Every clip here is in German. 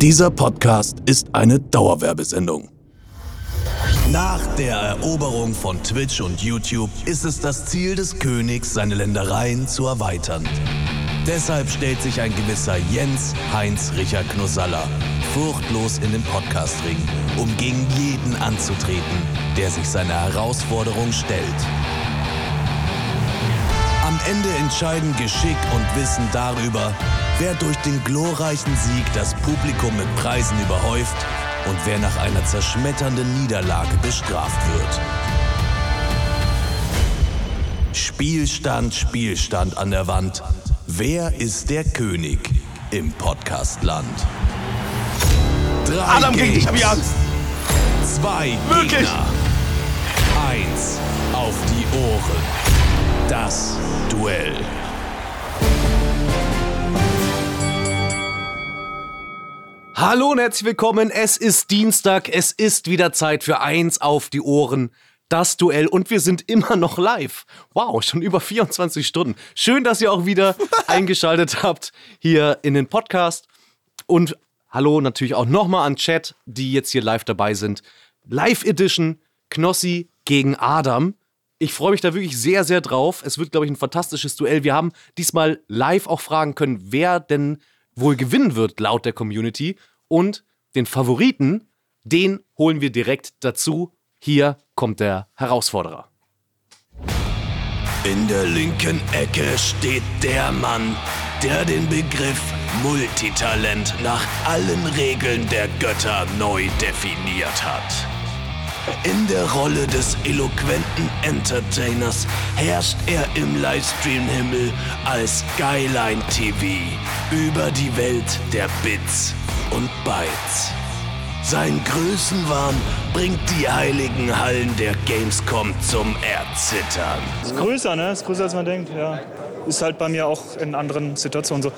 Dieser Podcast ist eine Dauerwerbesendung. Nach der Eroberung von Twitch und YouTube ist es das Ziel des Königs, seine Ländereien zu erweitern. Deshalb stellt sich ein gewisser Jens Heinz Richard Knosalla furchtlos in den Podcastring, um gegen jeden anzutreten, der sich seiner Herausforderung stellt. Ende entscheiden Geschick und Wissen darüber, wer durch den glorreichen Sieg das Publikum mit Preisen überhäuft und wer nach einer zerschmetternden Niederlage bestraft wird. Spielstand, Spielstand an der Wand. Wer ist der König im Podcastland? Drei Adam gegen dich, hab ich Angst. Zwei Wirklich? Gegner. Eins auf die Ohren. Das Duell. Hallo und herzlich willkommen. Es ist Dienstag. Es ist wieder Zeit für eins auf die Ohren. Das Duell und wir sind immer noch live. Wow, schon über 24 Stunden. Schön, dass ihr auch wieder eingeschaltet habt hier in den Podcast. Und hallo natürlich auch nochmal an Chat, die jetzt hier live dabei sind. Live Edition Knossi gegen Adam. Ich freue mich da wirklich sehr, sehr drauf. Es wird, glaube ich, ein fantastisches Duell. Wir haben diesmal live auch fragen können, wer denn wohl gewinnen wird, laut der Community. Und den Favoriten, den holen wir direkt dazu. Hier kommt der Herausforderer. In der linken Ecke steht der Mann, der den Begriff Multitalent nach allen Regeln der Götter neu definiert hat. In der Rolle des eloquenten Entertainers herrscht er im Livestream-Himmel als Skyline TV über die Welt der Bits und Bytes. Sein Größenwahn bringt die heiligen Hallen der Gamescom zum Erzittern. Ist größer, ne? Ist größer als man denkt, ja. Ist halt bei mir auch in anderen Situationen so.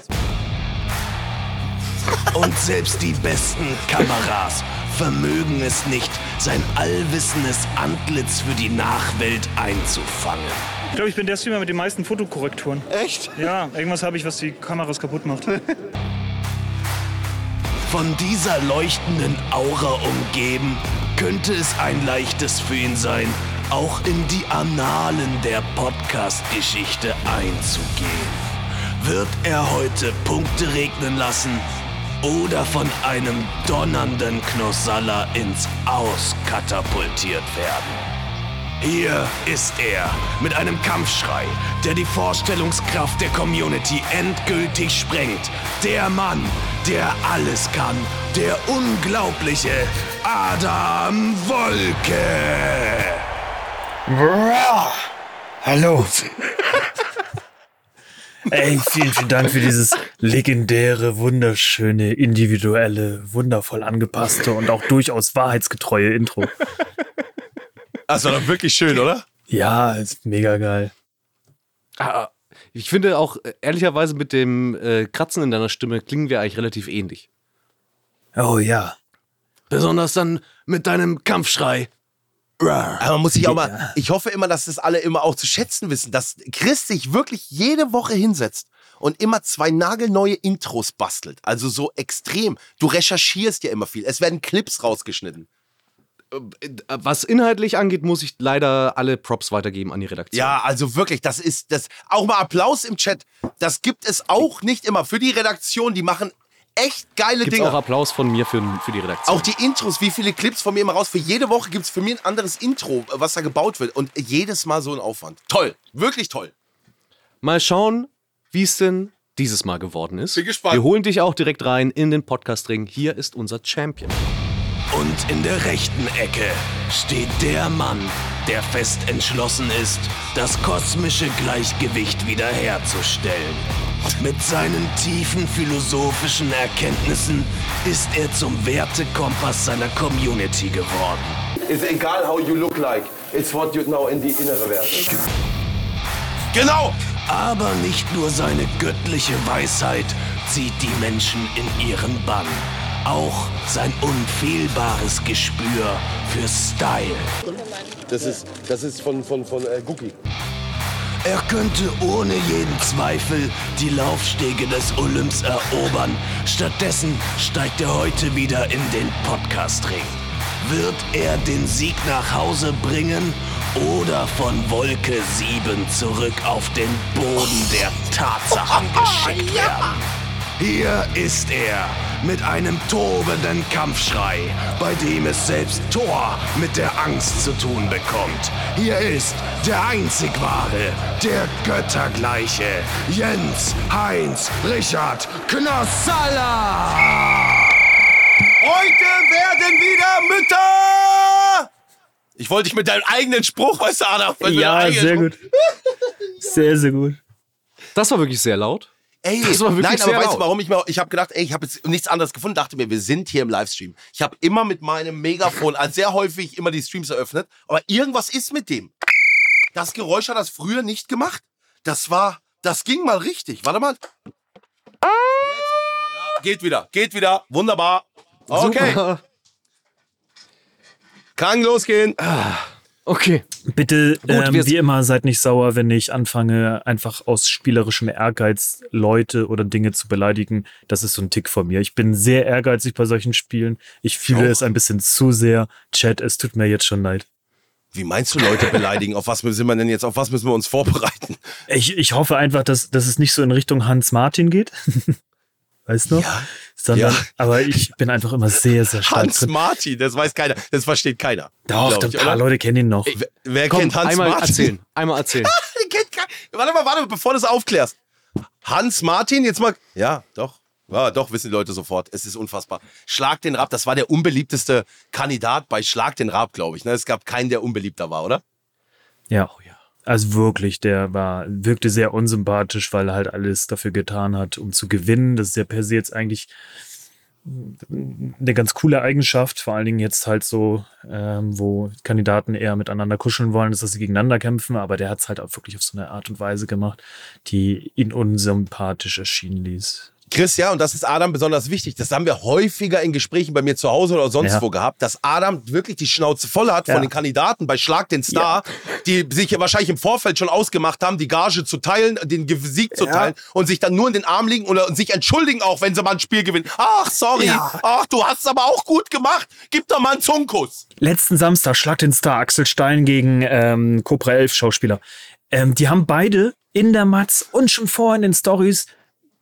Und selbst die besten Kameras vermögen es nicht, sein allwissendes Antlitz für die Nachwelt einzufangen. Ich glaube, ich bin der Streamer mit den meisten Fotokorrekturen. Echt? Ja, irgendwas habe ich, was die Kameras kaputt macht. Von dieser leuchtenden Aura umgeben, könnte es ein leichtes für ihn sein, auch in die Annalen der Podcast-Geschichte einzugehen. Wird er heute Punkte regnen lassen oder von einem donnernden Knossalla ins Aus katapultiert werden? Hier ist er mit einem Kampfschrei, der die Vorstellungskraft der Community endgültig sprengt. Der Mann, der alles kann, der unglaubliche Adam Wolke. Hallo. Ey, vielen, vielen Dank für dieses legendäre, wunderschöne, individuelle, wundervoll angepasste und auch durchaus wahrheitsgetreue Intro. Das war doch wirklich schön, oder? Ja, ist mega geil. Ah, Ich finde auch, ehrlicherweise, mit dem äh, Kratzen in deiner Stimme klingen wir eigentlich relativ ähnlich. Oh ja. Besonders dann mit deinem Kampfschrei. Aber man muss sich auch mal, ich hoffe immer, dass das alle immer auch zu schätzen wissen, dass Chris sich wirklich jede Woche hinsetzt und immer zwei nagelneue Intros bastelt. Also so extrem. Du recherchierst ja immer viel. Es werden Clips rausgeschnitten. Äh, Was inhaltlich angeht, muss ich leider alle Props weitergeben an die Redaktion. Ja, also wirklich, das ist das. Auch mal Applaus im Chat. Das gibt es auch nicht immer für die Redaktion. Die machen echt geile Gibt's Dinge. auch Applaus von mir für, für die Redaktion. Auch die Intros, wie viele Clips von mir immer raus. Für jede Woche gibt es für mich ein anderes Intro, was da gebaut wird. Und jedes Mal so ein Aufwand. Toll. Wirklich toll. Mal schauen, wie es denn dieses Mal geworden ist. Bin gespannt. Wir holen dich auch direkt rein in den Podcast-Ring. Hier ist unser Champion. Und in der rechten Ecke steht der Mann, der fest entschlossen ist, das kosmische Gleichgewicht wiederherzustellen. Mit seinen tiefen philosophischen Erkenntnissen ist er zum Wertekompass seiner Community geworden. It's egal how you look like. It's what you know in die innere Werte. Genau. Aber nicht nur seine göttliche Weisheit zieht die Menschen in ihren Bann. Auch sein unfehlbares Gespür für Style. Das ist, das ist von, von, von äh, Guki. Er könnte ohne jeden Zweifel die Laufstege des Olymps erobern. Stattdessen steigt er heute wieder in den Podcast-Ring. Wird er den Sieg nach Hause bringen oder von Wolke 7 zurück auf den Boden der Tatsachen geschickt werden? Hier ist er mit einem tobenden Kampfschrei, bei dem es selbst Thor mit der Angst zu tun bekommt. Hier ist der einzig wahre, der Göttergleiche, Jens Heinz Richard Knossalla. Heute werden wieder Mütter! Ich wollte dich mit deinem eigenen Spruch, weißt du, Adam? Ja, sehr Spruch- gut. Sehr, sehr gut. Das war wirklich sehr laut. Ey, Das war wirklich nein, aber weißt du, warum ich mir, ich habe gedacht, ey, ich habe jetzt nichts anderes gefunden, dachte mir, wir sind hier im Livestream. Ich habe immer mit meinem Megafon, also sehr häufig immer die Streams eröffnet, aber irgendwas ist mit dem. Das Geräusch hat das früher nicht gemacht. Das war, das ging mal richtig. Warte mal. Ja, geht wieder, geht wieder. Wunderbar. Okay, Super. kann losgehen. Okay. Bitte, ähm, wir- wie immer, seid nicht sauer, wenn ich anfange, einfach aus spielerischem Ehrgeiz Leute oder Dinge zu beleidigen. Das ist so ein Tick von mir. Ich bin sehr ehrgeizig bei solchen Spielen. Ich fühle es ein bisschen zu sehr. Chat, es tut mir jetzt schon leid. Wie meinst du Leute beleidigen? Auf was sind wir denn jetzt? Auf was müssen wir uns vorbereiten? Ich, ich hoffe einfach, dass, dass es nicht so in Richtung Hans Martin geht. weißt du? Ja. Sondern, Ja. aber ich bin einfach immer sehr, sehr stark Hans drin. Martin, das weiß keiner. Das versteht keiner. Doch, ein paar oder? Leute kennen ihn noch. Wer, wer Komm, kennt Hans einmal Martin? erzählen. Einmal erzählen. Warte mal, warte mal, bevor du es aufklärst. Hans Martin, jetzt mal. Ja, doch. Ja, doch, wissen die Leute sofort. Es ist unfassbar. Schlag den Rab, das war der unbeliebteste Kandidat bei Schlag den Rab, glaube ich. Ne? Es gab keinen, der unbeliebter war, oder? Ja. Also wirklich, der war, wirkte sehr unsympathisch, weil er halt alles dafür getan hat, um zu gewinnen. Das ist ja per se jetzt eigentlich eine ganz coole Eigenschaft, vor allen Dingen jetzt halt so, ähm, wo Kandidaten eher miteinander kuscheln wollen, dass sie gegeneinander kämpfen, aber der hat es halt auch wirklich auf so eine Art und Weise gemacht, die ihn unsympathisch erschienen ließ. Chris, ja, und das ist Adam besonders wichtig. Das haben wir häufiger in Gesprächen bei mir zu Hause oder sonst Ja. wo gehabt, dass Adam wirklich die Schnauze voll hat Ja. von den Kandidaten bei Schlag den Star, die sich ja wahrscheinlich im Vorfeld schon ausgemacht haben, die Gage zu teilen, den Sieg zu teilen und sich dann nur in den Arm liegen oder sich entschuldigen auch, wenn sie mal ein Spiel gewinnen. Ach, sorry. Ach, du hast es aber auch gut gemacht. Gib doch mal einen Zungenkuss. letzten Samstag Schlag den Star Axel Stein gegen ähm, Cobra 11 Schauspieler. Ähm, die haben beide in der Matz und schon vorher in den Stories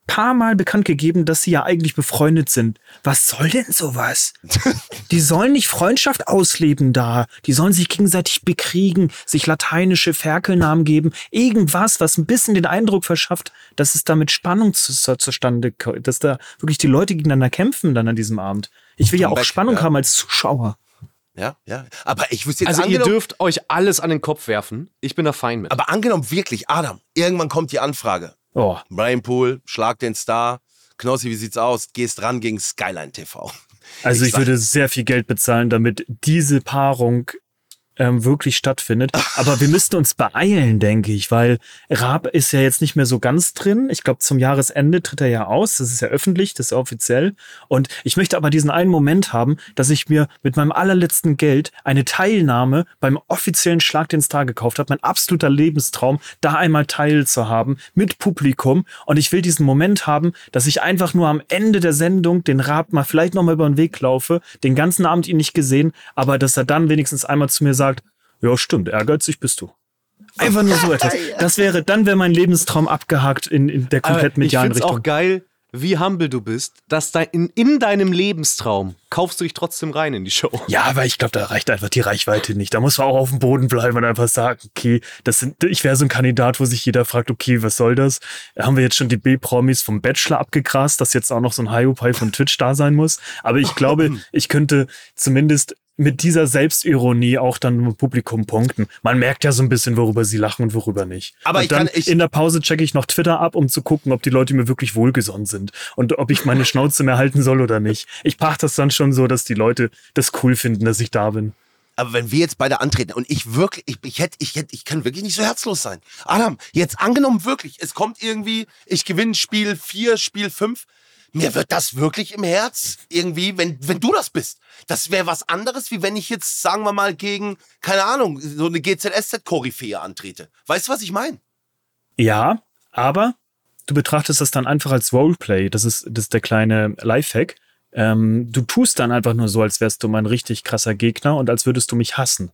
paar Mal bekannt gegeben, dass sie ja eigentlich befreundet sind. Was soll denn sowas? Die sollen nicht Freundschaft ausleben da. Die sollen sich gegenseitig bekriegen, sich lateinische Ferkelnamen geben. Irgendwas, was ein bisschen den Eindruck verschafft, dass es da mit Spannung zu, zu, zustande kommt, dass da wirklich die Leute gegeneinander kämpfen dann an diesem Abend. Ich will ja auch Spannung ja. haben als Zuschauer. Ja, ja. Aber ich wüsste jetzt Also ihr dürft euch alles an den Kopf werfen. Ich bin da fein mit. aber angenommen wirklich, Adam, irgendwann kommt die Anfrage. Oh, Brian Pool, Schlag den Star. Knossi, wie sieht's aus? Gehst ran gegen Skyline TV. Also ich, sag- würde sehr viel Geld bezahlen, damit diese Paarung ähm, wirklich stattfindet. Aber wir müssten uns beeilen, denke ich, weil Raab ist ja jetzt nicht mehr so ganz drin. Ich glaube, zum Jahresende tritt er ja aus. Das ist ja öffentlich, das ist ja offiziell. Und ich möchte aber diesen einen Moment haben, dass ich mir mit meinem allerletzten Geld eine Teilnahme beim offiziellen Schlag den Star gekauft habe. Mein absoluter Lebenstraum, da einmal teilzuhaben mit Publikum. Und ich will diesen Moment haben, dass ich einfach nur am Ende der Sendung den Raab mal vielleicht noch mal über den Weg laufe, den ganzen Abend ihn nicht gesehen, aber dass er dann wenigstens einmal zu mir sagt, ja stimmt, ehrgeizig bist du. Einfach nur so etwas. Das wäre, dann wäre mein Lebenstraum abgehakt in, in der Aber komplett ich medialen finde es Richtung. auch geil, wie humble du bist, dass da in, in deinem Lebenstraum kaufst du dich trotzdem rein in die Show. Ja, aber ich glaube, da reicht einfach die Reichweite nicht. Da muss man auch auf dem Boden bleiben und einfach sagen, okay, das sind, ich wäre so ein Kandidat, wo sich jeder fragt, okay, was soll das? Haben wir jetzt schon die B-Promis vom Bachelor abgegrast, dass jetzt auch noch so ein Hiopai von Twitch da sein muss? Aber ich glaube, ich könnte zumindest mit dieser Selbstironie auch dann im Publikum punkten. Man merkt ja so ein bisschen, worüber sie lachen und worüber nicht. Aber ich dann kann- ich- in der Pause checke ich noch Twitter ab, um zu gucken, ob die Leute mir wirklich wohlgesonnen sind und ob ich meine Schnauze mehr halten soll oder nicht. Ich mache das dann schon so, dass die Leute das cool finden, dass ich da bin. Aber wenn wir jetzt beide antreten und ich wirklich, ich, ich hätte, ich hätte, ich kann wirklich nicht so herzlos sein. Adam, jetzt angenommen wirklich, es kommt irgendwie, ich gewinne Spiel 4, Spiel 5. Mir wird das wirklich im Herz irgendwie, wenn, wenn du das bist. Das wäre was anderes, wie wenn ich jetzt, sagen wir mal, gegen, keine Ahnung, so eine GZSZ-Koryphäe antrete. Weißt du, was ich meine? Ja, aber du betrachtest das dann einfach als Roleplay. Das ist, das ist der kleine Lifehack. Ähm, du tust dann einfach nur so, als wärst du mein richtig krasser Gegner und als würdest du mich hassen.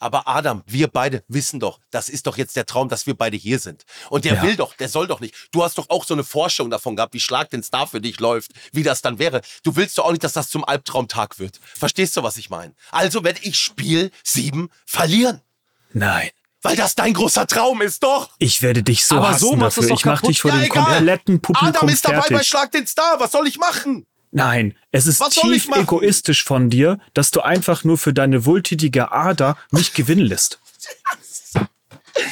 Aber Adam, wir beide wissen doch, das ist doch jetzt der Traum, dass wir beide hier sind. Und der Ja. will doch, der soll doch nicht. Du hast doch auch so eine Forschung davon gehabt, wie Schlag den Star für dich läuft, wie das dann wäre. Du willst doch auch nicht, dass das zum Albtraumtag wird. Verstehst du, was ich meine? Also werde ich Spiel 7 verlieren. Nein. Weil das dein großer Traum ist, doch. Ich werde dich so Aber so hassen machst du's dafür. doch Ich mach dich vor Ja, dem egal. kompletten Publikum Adam ist dabei fertig. bei Schlag den Star. Was soll ich machen? Nein, es ist Was tief egoistisch von dir, dass du einfach nur für deine wohltätige Ader mich gewinnen lässt.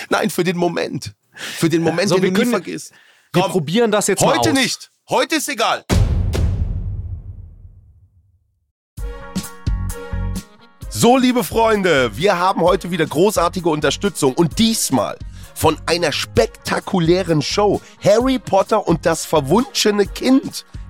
Nein, für den Moment. Für den Moment, So, den wir du nie vergisst. Wir Komm, probieren das jetzt mal heute aus. nicht. Heute ist egal. So, liebe Freunde, wir haben heute wieder großartige Unterstützung und diesmal von einer spektakulären Show. Harry Potter und das verwunschene Kind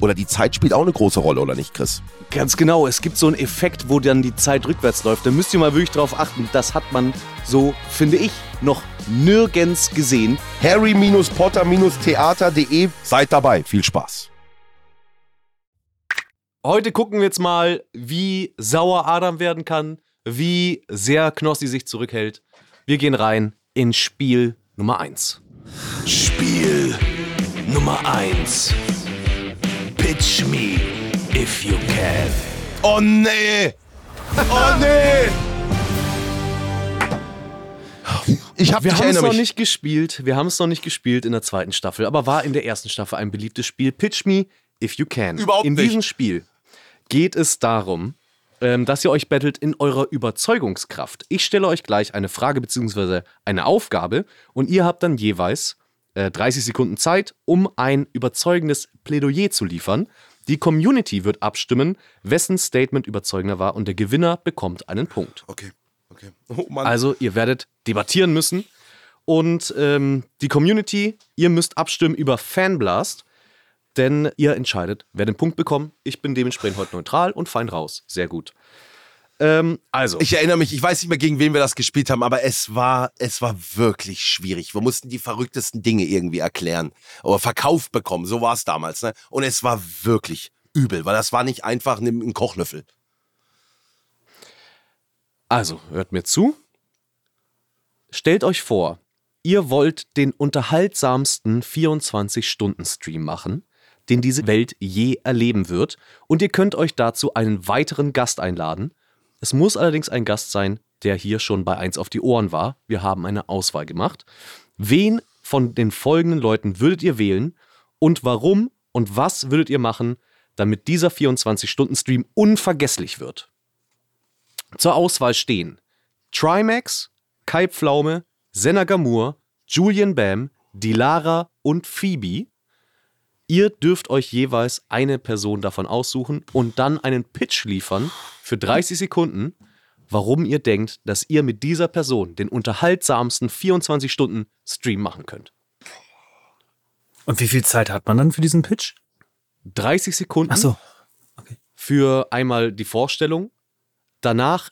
oder die Zeit spielt auch eine große Rolle, oder nicht, Chris? Ganz genau, es gibt so einen Effekt, wo dann die Zeit rückwärts läuft. Da müsst ihr mal wirklich drauf achten. Das hat man so, finde ich, noch nirgends gesehen. harry-potter-theater.de Seid dabei, viel Spaß. Heute gucken wir jetzt mal, wie sauer Adam werden kann, wie sehr Knossi sich zurückhält. Wir gehen rein in Spiel Nummer 1. Spiel Nummer 1. Pitch me if you can. Oh nee! Oh nee! Ich hab Wir haben es noch nicht gespielt, wir haben es noch nicht gespielt in der zweiten Staffel, aber war in der ersten Staffel ein beliebtes Spiel. Pitch me if you can. Überhaupt in nicht. diesem Spiel geht es darum, ähm, dass ihr euch battelt in eurer Überzeugungskraft. Ich stelle euch gleich eine Frage bzw. eine Aufgabe und ihr habt dann jeweils äh, 30 Sekunden Zeit, um ein überzeugendes Plädoyer zu liefern. Die Community wird abstimmen, wessen Statement überzeugender war und der Gewinner bekommt einen Punkt. Okay, okay. Oh Mann. Also ihr werdet debattieren müssen und ähm, die Community, ihr müsst abstimmen über Fanblast, denn ihr entscheidet, wer den Punkt bekommt. Ich bin dementsprechend heute neutral und fein raus. Sehr gut. Ähm, also, ich erinnere mich, ich weiß nicht mehr, gegen wen wir das gespielt haben, aber es war, es war wirklich schwierig. Wir mussten die verrücktesten Dinge irgendwie erklären oder verkauft bekommen. So war es damals. Ne? Und es war wirklich übel, weil das war nicht einfach ein, ein Kochlöffel. also, hört mir zu. Stellt euch vor, ihr wollt den unterhaltsamsten 24-Stunden-Stream machen, den diese Welt je erleben wird, und ihr könnt euch dazu einen weiteren Gast einladen. Es muss allerdings ein Gast sein, der hier schon bei 1 auf die Ohren war. Wir haben eine Auswahl gemacht. Wen von den folgenden Leuten würdet ihr wählen und warum und was würdet ihr machen, damit dieser 24-Stunden-Stream unvergesslich wird? Zur Auswahl stehen Trimax, Kai Pflaume, Senna Gamur, Julian Bam, Dilara und Phoebe. Ihr dürft euch jeweils eine Person davon aussuchen und dann einen Pitch liefern für 30 Sekunden, warum ihr denkt, dass ihr mit dieser Person den unterhaltsamsten 24 Stunden Stream machen könnt. Und wie viel Zeit hat man dann für diesen Pitch? 30 Sekunden Ach so. für einmal die Vorstellung. Danach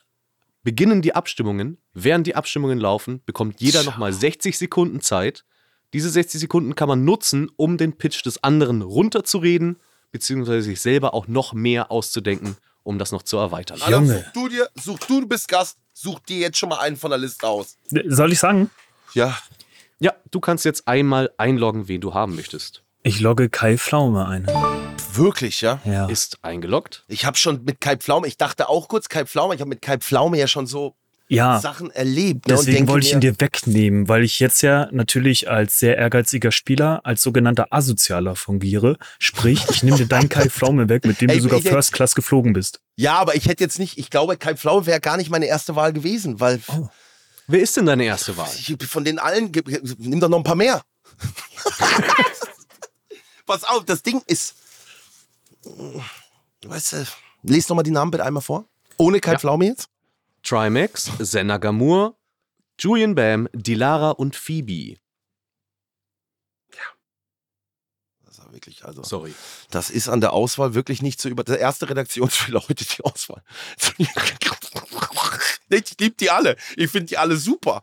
beginnen die Abstimmungen. Während die Abstimmungen laufen, bekommt jeder nochmal 60 Sekunden Zeit. Diese 60 Sekunden kann man nutzen, um den Pitch des anderen runterzureden, beziehungsweise sich selber auch noch mehr auszudenken, um das noch zu erweitern. Junge. such du dir, such du, du bist Gast, such dir jetzt schon mal einen von der Liste aus. Soll ich sagen? Ja. Ja, du kannst jetzt einmal einloggen, wen du haben möchtest. Ich logge Kai Pflaume ein. Wirklich, ja? Ja. Ist eingeloggt. Ich habe schon mit Kai Pflaume, ich dachte auch kurz Kai Pflaume, ich habe mit Kai Pflaume ja schon so Ja. Sachen erlebt. Ne? Deswegen wollte ich ihn dir wegnehmen, weil ich jetzt ja natürlich als sehr ehrgeiziger Spieler, als sogenannter Asozialer fungiere. Sprich, ich nehme dir deinen Kai Pflaume weg, mit dem Ey, du sogar First Class geflogen bist. Ja, aber ich hätte jetzt nicht, ich glaube, Kai Pflaume wäre gar nicht meine erste Wahl gewesen, weil Wer ist denn deine erste Wahl? ich, von den allen, nimm doch noch ein paar mehr. Pass auf, das Ding ist, weißt du, lest noch mal die Namen bitte einmal vor. Ohne Kai Ja. Pflaume jetzt? Trimax, Senna Gamur, Julian Bam, Dilara und Phoebe. Das war wirklich, also. Sorry. Das ist an der Auswahl wirklich nicht zu über. Der erste Redaktionsfehler heute die Auswahl. ich liebe die alle. Ich finde die alle super.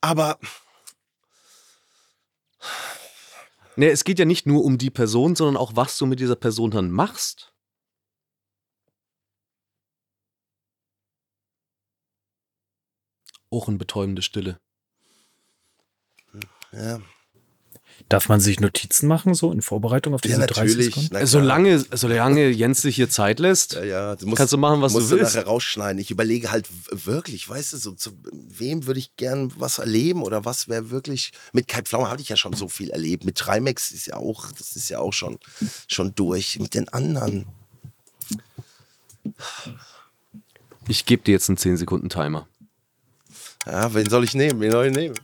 Aber Nee, es geht ja nicht nur um die Person, sondern auch, was du mit dieser Person dann machst. Ohrenbetäubende Stille. ja, Darf man sich Notizen machen, so in Vorbereitung auf diese ja 30 natürlich. Sekunden? na klar. Solange, solange Jens sich hier Zeit lässt, Ja, ja, du musst, kannst du machen, was musst du willst. nachher rausschneiden. Ich überlege halt wirklich, weißt du, so zu wem würde ich gern was erleben oder was wäre wirklich. Mit Kai Pflaume hatte ich ja schon so viel erlebt. Mit Trimax ist ja auch, das ist ja auch schon, schon durch. Mit den anderen. Ich gebe dir jetzt einen 10 Sekunden Timer. Ja, wen soll ich nehmen? Wen soll ich nehmen?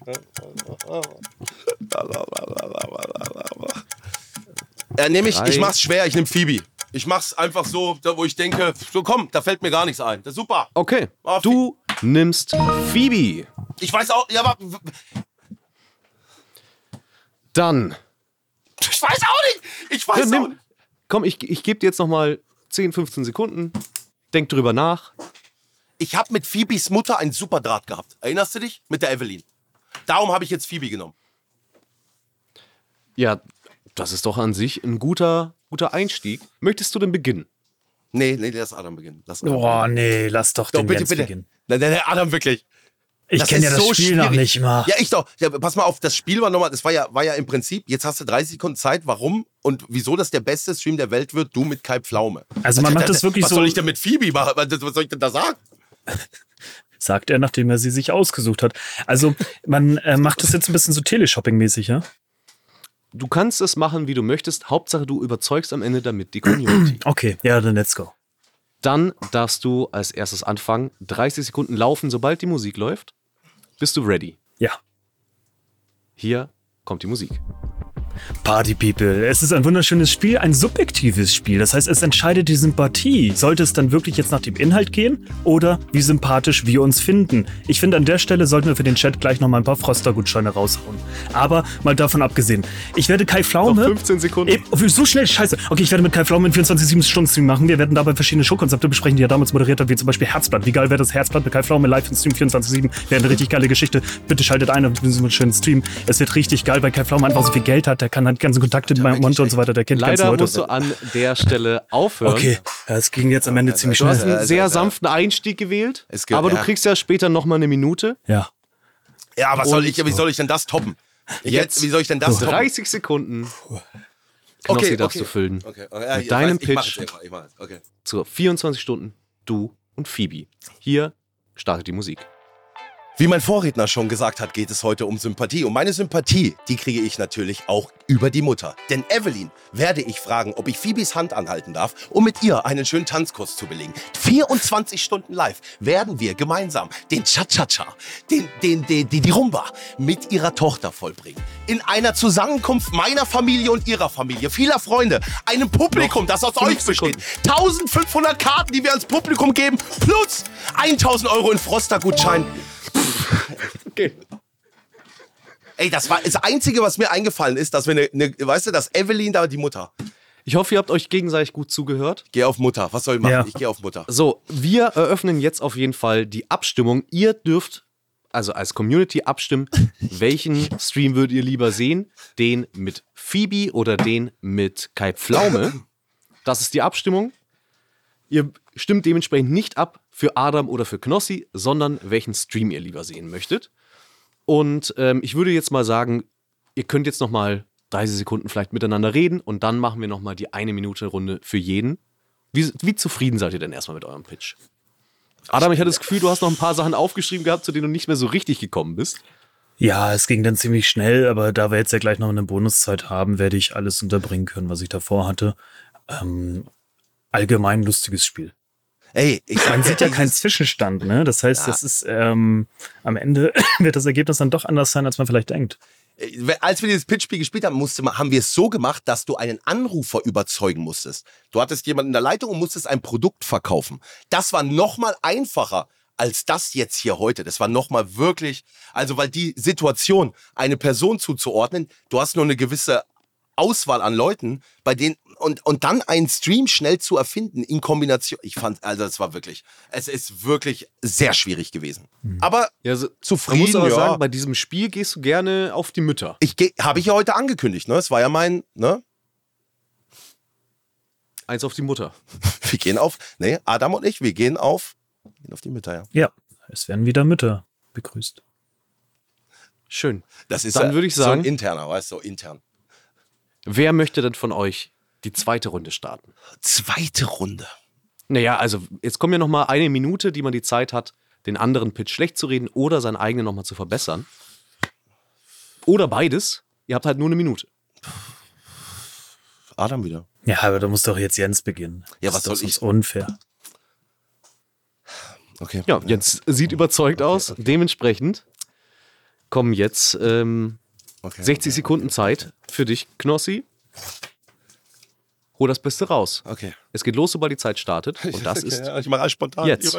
Ja, nehme ich, ich mach's schwer, ich nehme Phoebe. Ich mach's einfach so, da wo ich denke, so komm, da fällt mir gar nichts ein. Das ist super. Okay, Ah, du nimmst Phoebe. Ich weiß auch, ja, aber Dann, ich weiß auch nicht. Ich weiß Ja, auch nimm, nicht. komm, ich, ich gebe dir jetzt noch mal 10, 15 Sekunden. Denk drüber nach. Ich habe mit Phoebes Mutter einen super Draht gehabt. Erinnerst du dich? Mit der Evelyn. Darum habe ich jetzt Phoebe genommen. Ja, das ist doch an sich ein guter, guter Einstieg. Möchtest du denn beginnen? Nee, nee, lass Adam beginnen. Lass Adam Oh, beginnen. nee, lass doch Doch, den bitte, Jens bitte. beginnen. Nein, nein, nein, Adam, wirklich. Ich Das kenne ja das so Spiel noch schwierig. nicht mal. Ja, ich doch. Ja, pass mal auf, das Spiel war nochmal, das war ja, war ja im Prinzip, jetzt hast du 30 Sekunden Zeit, warum und wieso das der beste Stream der Welt wird, du mit Kai Pflaume. Also man macht das wirklich was so- soll ich denn mit Phoebe machen? Was was soll ich denn da sagen? Sagt er, nachdem er sie sich ausgesucht hat. Also man äh, macht das jetzt ein bisschen so Teleshopping-mäßig, ja? Du kannst es machen, wie du möchtest. Hauptsache, du überzeugst am Ende damit die Community. Okay, ja, dann let's go. Dann darfst du als erstes anfangen. 30 Sekunden laufen, sobald die Musik läuft. Bist du ready? Ja. Hier kommt die Musik. Party People. Es ist ein wunderschönes Spiel, ein subjektives Spiel. Das heißt, es entscheidet die Sympathie. Sollte es dann wirklich jetzt nach dem Inhalt gehen oder wie sympathisch wir uns finden? Ich finde, an der Stelle sollten wir für den Chat gleich noch mal ein paar Froster-Gutscheine raushauen. Aber mal davon abgesehen. Ich werde Kai Pflaume. Noch 15 Sekunden. Oh, so schnell, scheiße. Okay, ich werde mit Kai Pflaume einen 24-7-Stunden-Stream machen. Wir werden dabei verschiedene Showkonzepte besprechen, die er damals moderiert hat, wie zum Beispiel Herzblatt. Wie geil wäre das Herzblatt mit Kai Pflaume live im Stream 24-7? Wäre eine richtig geile Geschichte. Bitte schaltet ein auf diesen schönen Stream. Es wird richtig geil, weil Kai Pflaume einfach so viel Geld hat. Der kann halt ganze Kontakte in meinem Monte und so weiter. Der kennt ganze Leider Leute. musst du an der Stelle aufhören. Okay, es ging jetzt am Ende ziemlich Du hast schnell. einen sehr sanften Einstieg gewählt, Es geht- aber du ja. kriegst ja später noch mal eine Minute. Ja. Ja, was soll ich, wie soll ich denn das toppen? Jetzt jetzt, wie soll ich denn das toppen? 30 Sekunden. Knossi darfst du füllen. Okay, okay, ja, Mit deinem weiß, Pitch. ich mach- ich mach Okay. Zur 24 Stunden, du und Phoebe. Hier startet die Musik. Wie mein Vorredner schon gesagt hat, geht es heute um Sympathie. Und meine Sympathie, die kriege ich natürlich auch über die Mutter. Denn Evelyn werde ich fragen, ob ich Phoebes Hand anhalten darf, um mit ihr einen schönen Tanzkurs zu belegen. 24 Stunden live werden wir gemeinsam den Cha-Cha-Cha, den, den, den, die, die Rumba mit ihrer Tochter vollbringen. In einer Zusammenkunft meiner Familie und ihrer Familie, vieler Freunde, einem Publikum, das aus euch besteht. 1500 Karten, die wir ans Publikum geben, plus 1000 Euro in Froster-Gutschein. Okay. Ey, das war das Einzige, was mir eingefallen ist, dass wir eine, ne, weißt du, dass Evelyn da die Mutter. Ich hoffe, ihr habt euch gegenseitig gut zugehört. Geh auf Mutter. Was soll ich machen? Ja. Ich gehe auf Mutter. So, wir eröffnen jetzt auf jeden Fall die Abstimmung. Ihr dürft also als Community abstimmen, welchen Stream würdet ihr lieber sehen? Den mit Phoebe oder den mit Kai Pflaume? Das ist die Abstimmung. Ihr stimmt dementsprechend nicht ab für Adam oder für Knossi, sondern welchen Stream ihr lieber sehen möchtet. Und ähm, ich würde jetzt mal sagen, ihr könnt jetzt noch mal 30 Sekunden vielleicht miteinander reden und dann machen wir noch mal die eine Minute Runde für jeden. Wie, wie zufrieden seid ihr denn erstmal mit eurem Pitch? Adam, ich hatte das Gefühl, du hast noch ein paar Sachen aufgeschrieben gehabt, zu denen du nicht mehr so richtig gekommen bist. Ja, es ging dann ziemlich schnell, aber da wir jetzt ja gleich noch eine Bonuszeit haben, werde ich alles unterbringen können, was ich davor hatte. Ähm, allgemein lustiges Spiel. Ey, ich Man sieht ja keinen Zwischenstand, ne? Das heißt, das ist ähm, am Ende wird das Ergebnis dann doch anders sein, als man vielleicht denkt. Als wir dieses Pitchspiel gespielt haben, musste, haben wir es so gemacht, dass du einen Anrufer überzeugen musstest. Du hattest jemanden in der Leitung und musstest ein Produkt verkaufen. Das war noch mal einfacher als das jetzt hier heute. Das war noch mal wirklich, also weil die Situation, eine Person zuzuordnen, du hast nur eine gewisse Auswahl an Leuten, bei denen und und dann einen Stream schnell zu erfinden in Kombination. Ich fand, also es war wirklich, es ist wirklich sehr schwierig gewesen. Aber Ja, so, Zufrieden, Man muss aber ja. sagen, bei diesem Spiel gehst du gerne auf die Mütter. ich habe ich ja heute angekündigt, ne? Es war ja mein, ne? Eins auf die Mutter. Wir gehen auf, nee, Adam und ich, wir gehen auf, gehen auf die Mütter, ja. Ja, es werden wieder Mütter begrüßt. Schön. Das ist Dann ja würde ich so sagen- ein interner, weißt du, so intern. Wer möchte denn von euch die zweite Runde starten? Zweite Runde. Naja, also jetzt kommt ja noch mal eine Minute, die man die Zeit hat, den anderen Pitch schlecht zu reden oder seinen eigenen noch mal zu verbessern. Oder beides. Ihr habt halt nur eine Minute. Adam wieder. Ja, aber da muss doch jetzt Jens beginnen. Ja, Das was ist doch soll ich- sonst unfair. Okay. Ja, Jens sieht überzeugt aus. Dementsprechend kommen jetzt ähm, okay. 60 Sekunden Zeit für dich, Knossi. Hol das Beste raus. Okay. Es geht los, sobald die Zeit startet. Und das ist Ja, ich mache alles spontan. jetzt.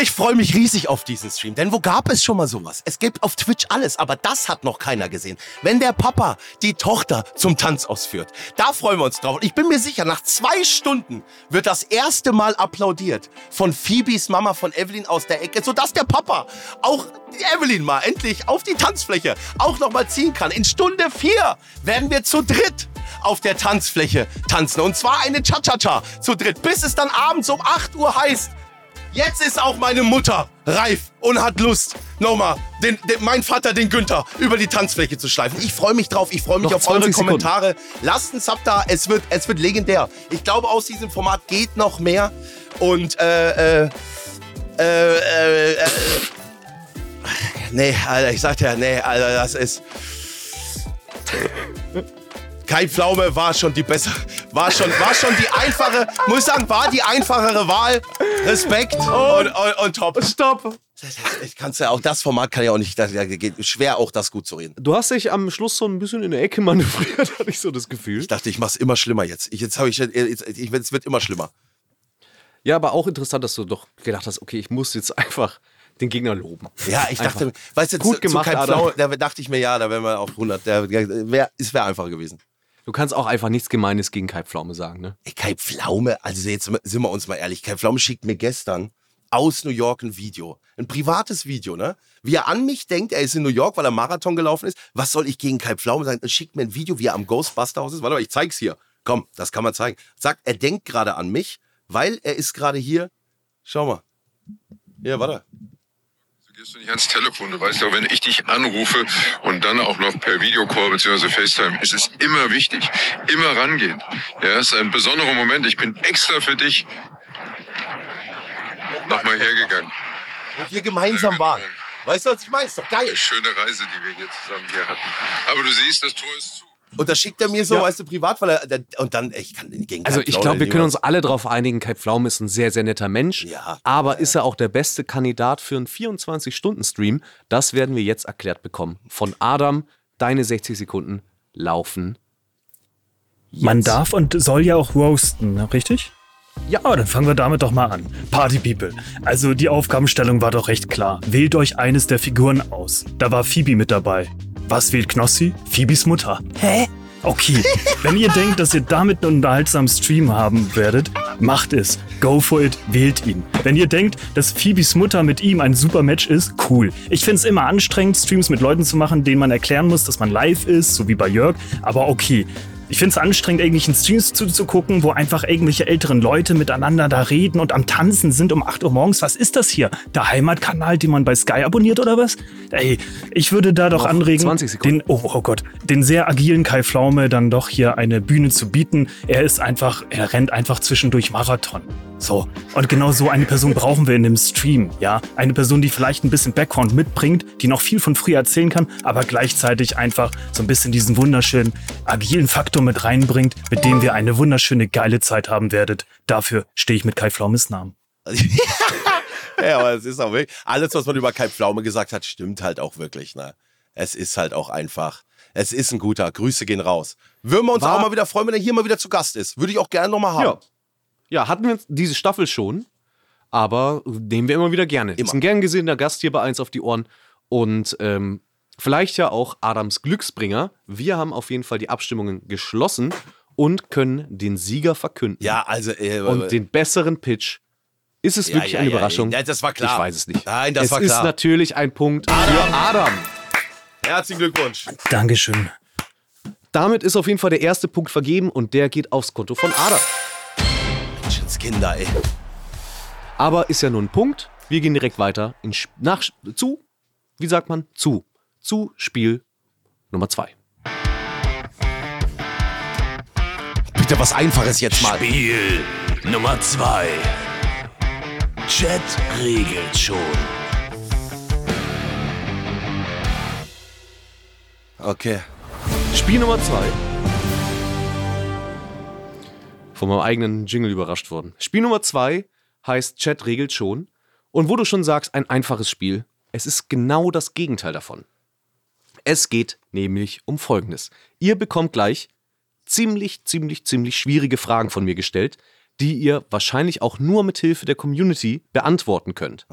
Ich freue mich riesig auf diesen Stream, denn wo gab es schon mal sowas? Es gibt auf Twitch alles, aber das hat noch keiner gesehen. Wenn der Papa die Tochter zum Tanz ausführt, da freuen wir uns drauf. Und ich bin mir sicher, nach zwei Stunden wird das erste Mal applaudiert von Phoebes Mama, von Evelyn aus der Ecke, sodass der Papa auch Evelyn mal endlich auf die Tanzfläche auch noch mal ziehen kann. In Stunde vier werden wir zu dritt auf der Tanzfläche tanzen. Und zwar eine Cha-Cha-Cha zu dritt, bis es dann abends um 8 Uhr heißt, Jetzt ist auch meine Mutter reif und hat Lust, nochmal den, den, mein Vater, den Günther, über die Tanzfläche zu schleifen. Ich freue mich drauf, ich freue mich Noch auf eure 20 Sekunden. Kommentare. Lasst einen Sub da, es wird, es wird legendär. Ich glaube, aus diesem Format geht noch mehr. Und, äh, äh, äh, äh, äh, nee, Alter, ich sag dir, nee, Alter, das ist... Kai Pflaume war schon die bessere, war schon, war schon die einfache, muss ich sagen, war die einfachere Wahl. Respekt und, und, und top. Stopp! Ich kann's ja auch das Format kann ja auch nicht, das geht schwer auch das gut zu reden. Du hast dich am Schluss so ein bisschen in der Ecke manövriert, hatte ich so das Gefühl. Ich dachte, ich mach's immer schlimmer jetzt. Ich, jetzt habe ich, jetzt, ich, es wird immer schlimmer. Ja, aber auch interessant, dass du doch gedacht hast, okay, ich muss jetzt einfach den Gegner loben. Ja, ich dachte, Einfach. weißt du, Gut zu, gemacht, zu. Pflaume, da dachte ich mir, ja, da wären wir auf 100. Der, der wär, es wäre einfach gewesen. Du kannst auch einfach nichts Gemeines gegen Kai Pflaume sagen, ne? Ey, Kai Pflaume, also jetzt sind wir uns mal ehrlich, Kai Pflaume schickt mir gestern aus New York ein Video. Ein privates Video, ne? Wie er an mich denkt, er ist in New York, weil er Marathon gelaufen ist. Was soll ich gegen Kai Pflaume sagen? Er schickt mir ein Video, wie er am Ghostbuster-Haus ist. Warte mal, ich zeig's hier. Komm, das kann man zeigen. Sagt, er denkt gerade an mich, weil er ist gerade hier. Schau mal. Hier, warte. Du gehst du nicht ans Telefon. Du weißt ja, wenn ich dich anrufe und dann auch noch per Videocall bzw. FaceTime, ist es immer wichtig. Immer rangehen. Ja, es ist ein besonderer Moment. Ich bin extra für dich nochmal hergegangen. Wo wir gemeinsam waren. Weißt du, was ich meine? Ist doch geil. Eine schöne Reise, die wir hier zusammen hier hatten. Aber du siehst, das Tor ist zu. Und da schickt er mir so, weißt du, privat, weil er, der, und dann, ich kann den gegen Also Kai ich Pflaume glaube, wir können uns alle darauf einigen, Kai Pflaume ist ein sehr, sehr netter Mensch. Ja. Aber ist er auch der beste Kandidat für einen 24-Stunden-Stream? Das werden wir jetzt erklärt bekommen. Von Adam, deine 60 Sekunden laufen. Man darf und soll ja auch roasten, ne? richtig? Ja. Dann fangen wir damit doch mal an. Party People. Also die Aufgabenstellung war doch recht klar. Wählt euch eines der Figuren aus. Da war Phoebe mit dabei. Was wählt Knossi? Phoebes Mutter. Hä? Okay, wenn ihr denkt, dass ihr damit einen unterhaltsamen Stream haben werdet, macht es. Go for it, wählt ihn. Wenn ihr denkt, dass Phoebes Mutter mit ihm ein super Match ist, cool. Ich find's immer anstrengend, Streams mit Leuten zu machen, denen man erklären muss, dass man live ist, so wie bei Jörg, aber okay. Ich finde es anstrengend, irgendwelchen Streams zuzugucken, wo einfach irgendwelche älteren Leute miteinander da reden und am Tanzen sind um 8 Uhr morgens. Was ist das hier? Der Heimatkanal, den man bei Sky abonniert oder was? Ey, ich würde da doch Noch anregen, 20 Sekunden. den, oh, oh Gott, den sehr agilen Kai Pflaume dann doch hier eine Bühne zu bieten. Er ist einfach, er rennt einfach zwischendurch Marathon. So. Und genau so eine Person brauchen wir in dem Stream, ja? Eine Person, die vielleicht ein bisschen Background mitbringt, die noch viel von früher erzählen kann, aber gleichzeitig einfach so ein bisschen diesen wunderschönen agilen Faktor mit reinbringt, mit dem wir eine wunderschöne geile Zeit haben werdet. Dafür stehe ich mit Kai Pflaumes Namen. ja, aber es ist auch wirklich, alles, was man über Kai Pflaume gesagt hat, stimmt halt auch wirklich, ne? Es ist halt auch einfach, es ist ein guter, Grüße gehen raus. Würden wir uns War- auch mal wieder freuen, wenn er hier mal wieder zu Gast ist. Würde ich auch gerne nochmal haben. Ja. Ja, hatten wir diese Staffel schon, aber nehmen wir immer wieder gerne. Immer. Ist ein gern gesehener Gast hier bei Eins auf die Ohren und ähm, vielleicht ja auch Adams Glücksbringer. Wir haben auf jeden Fall die Abstimmungen geschlossen und können den Sieger verkünden. Ja, also, äh, Und den besseren Pitch. Ist es Ja, wirklich ja, eine ja, Überraschung? ja, das war klar. Ich weiß es nicht. Nein, das es war ist klar. natürlich ein Punkt für Adam. herzlichen Glückwunsch. Dankeschön. Damit ist auf jeden Fall der erste Punkt vergeben und der geht aufs Konto von Adam. Kinder, ey. Aber ist ja nur ein Punkt. Wir gehen direkt weiter in, Sp- nach, zu, wie sagt man, zu, zu Spiel Nummer zwei. Bitte was Einfaches jetzt mal. Spiel Nummer 2. Chat regelt schon. Okay. Spiel Nummer zwei. Von meinem eigenen Jingle überrascht worden. Spiel Nummer zwei heißt Chat regelt schon. Und wo du schon sagst, ein einfaches Spiel, es ist genau das Gegenteil davon. Es geht nämlich um Folgendes. Ihr bekommt gleich ziemlich, ziemlich, ziemlich schwierige Fragen von mir gestellt, die ihr wahrscheinlich auch nur mit Hilfe der Community beantworten könnt.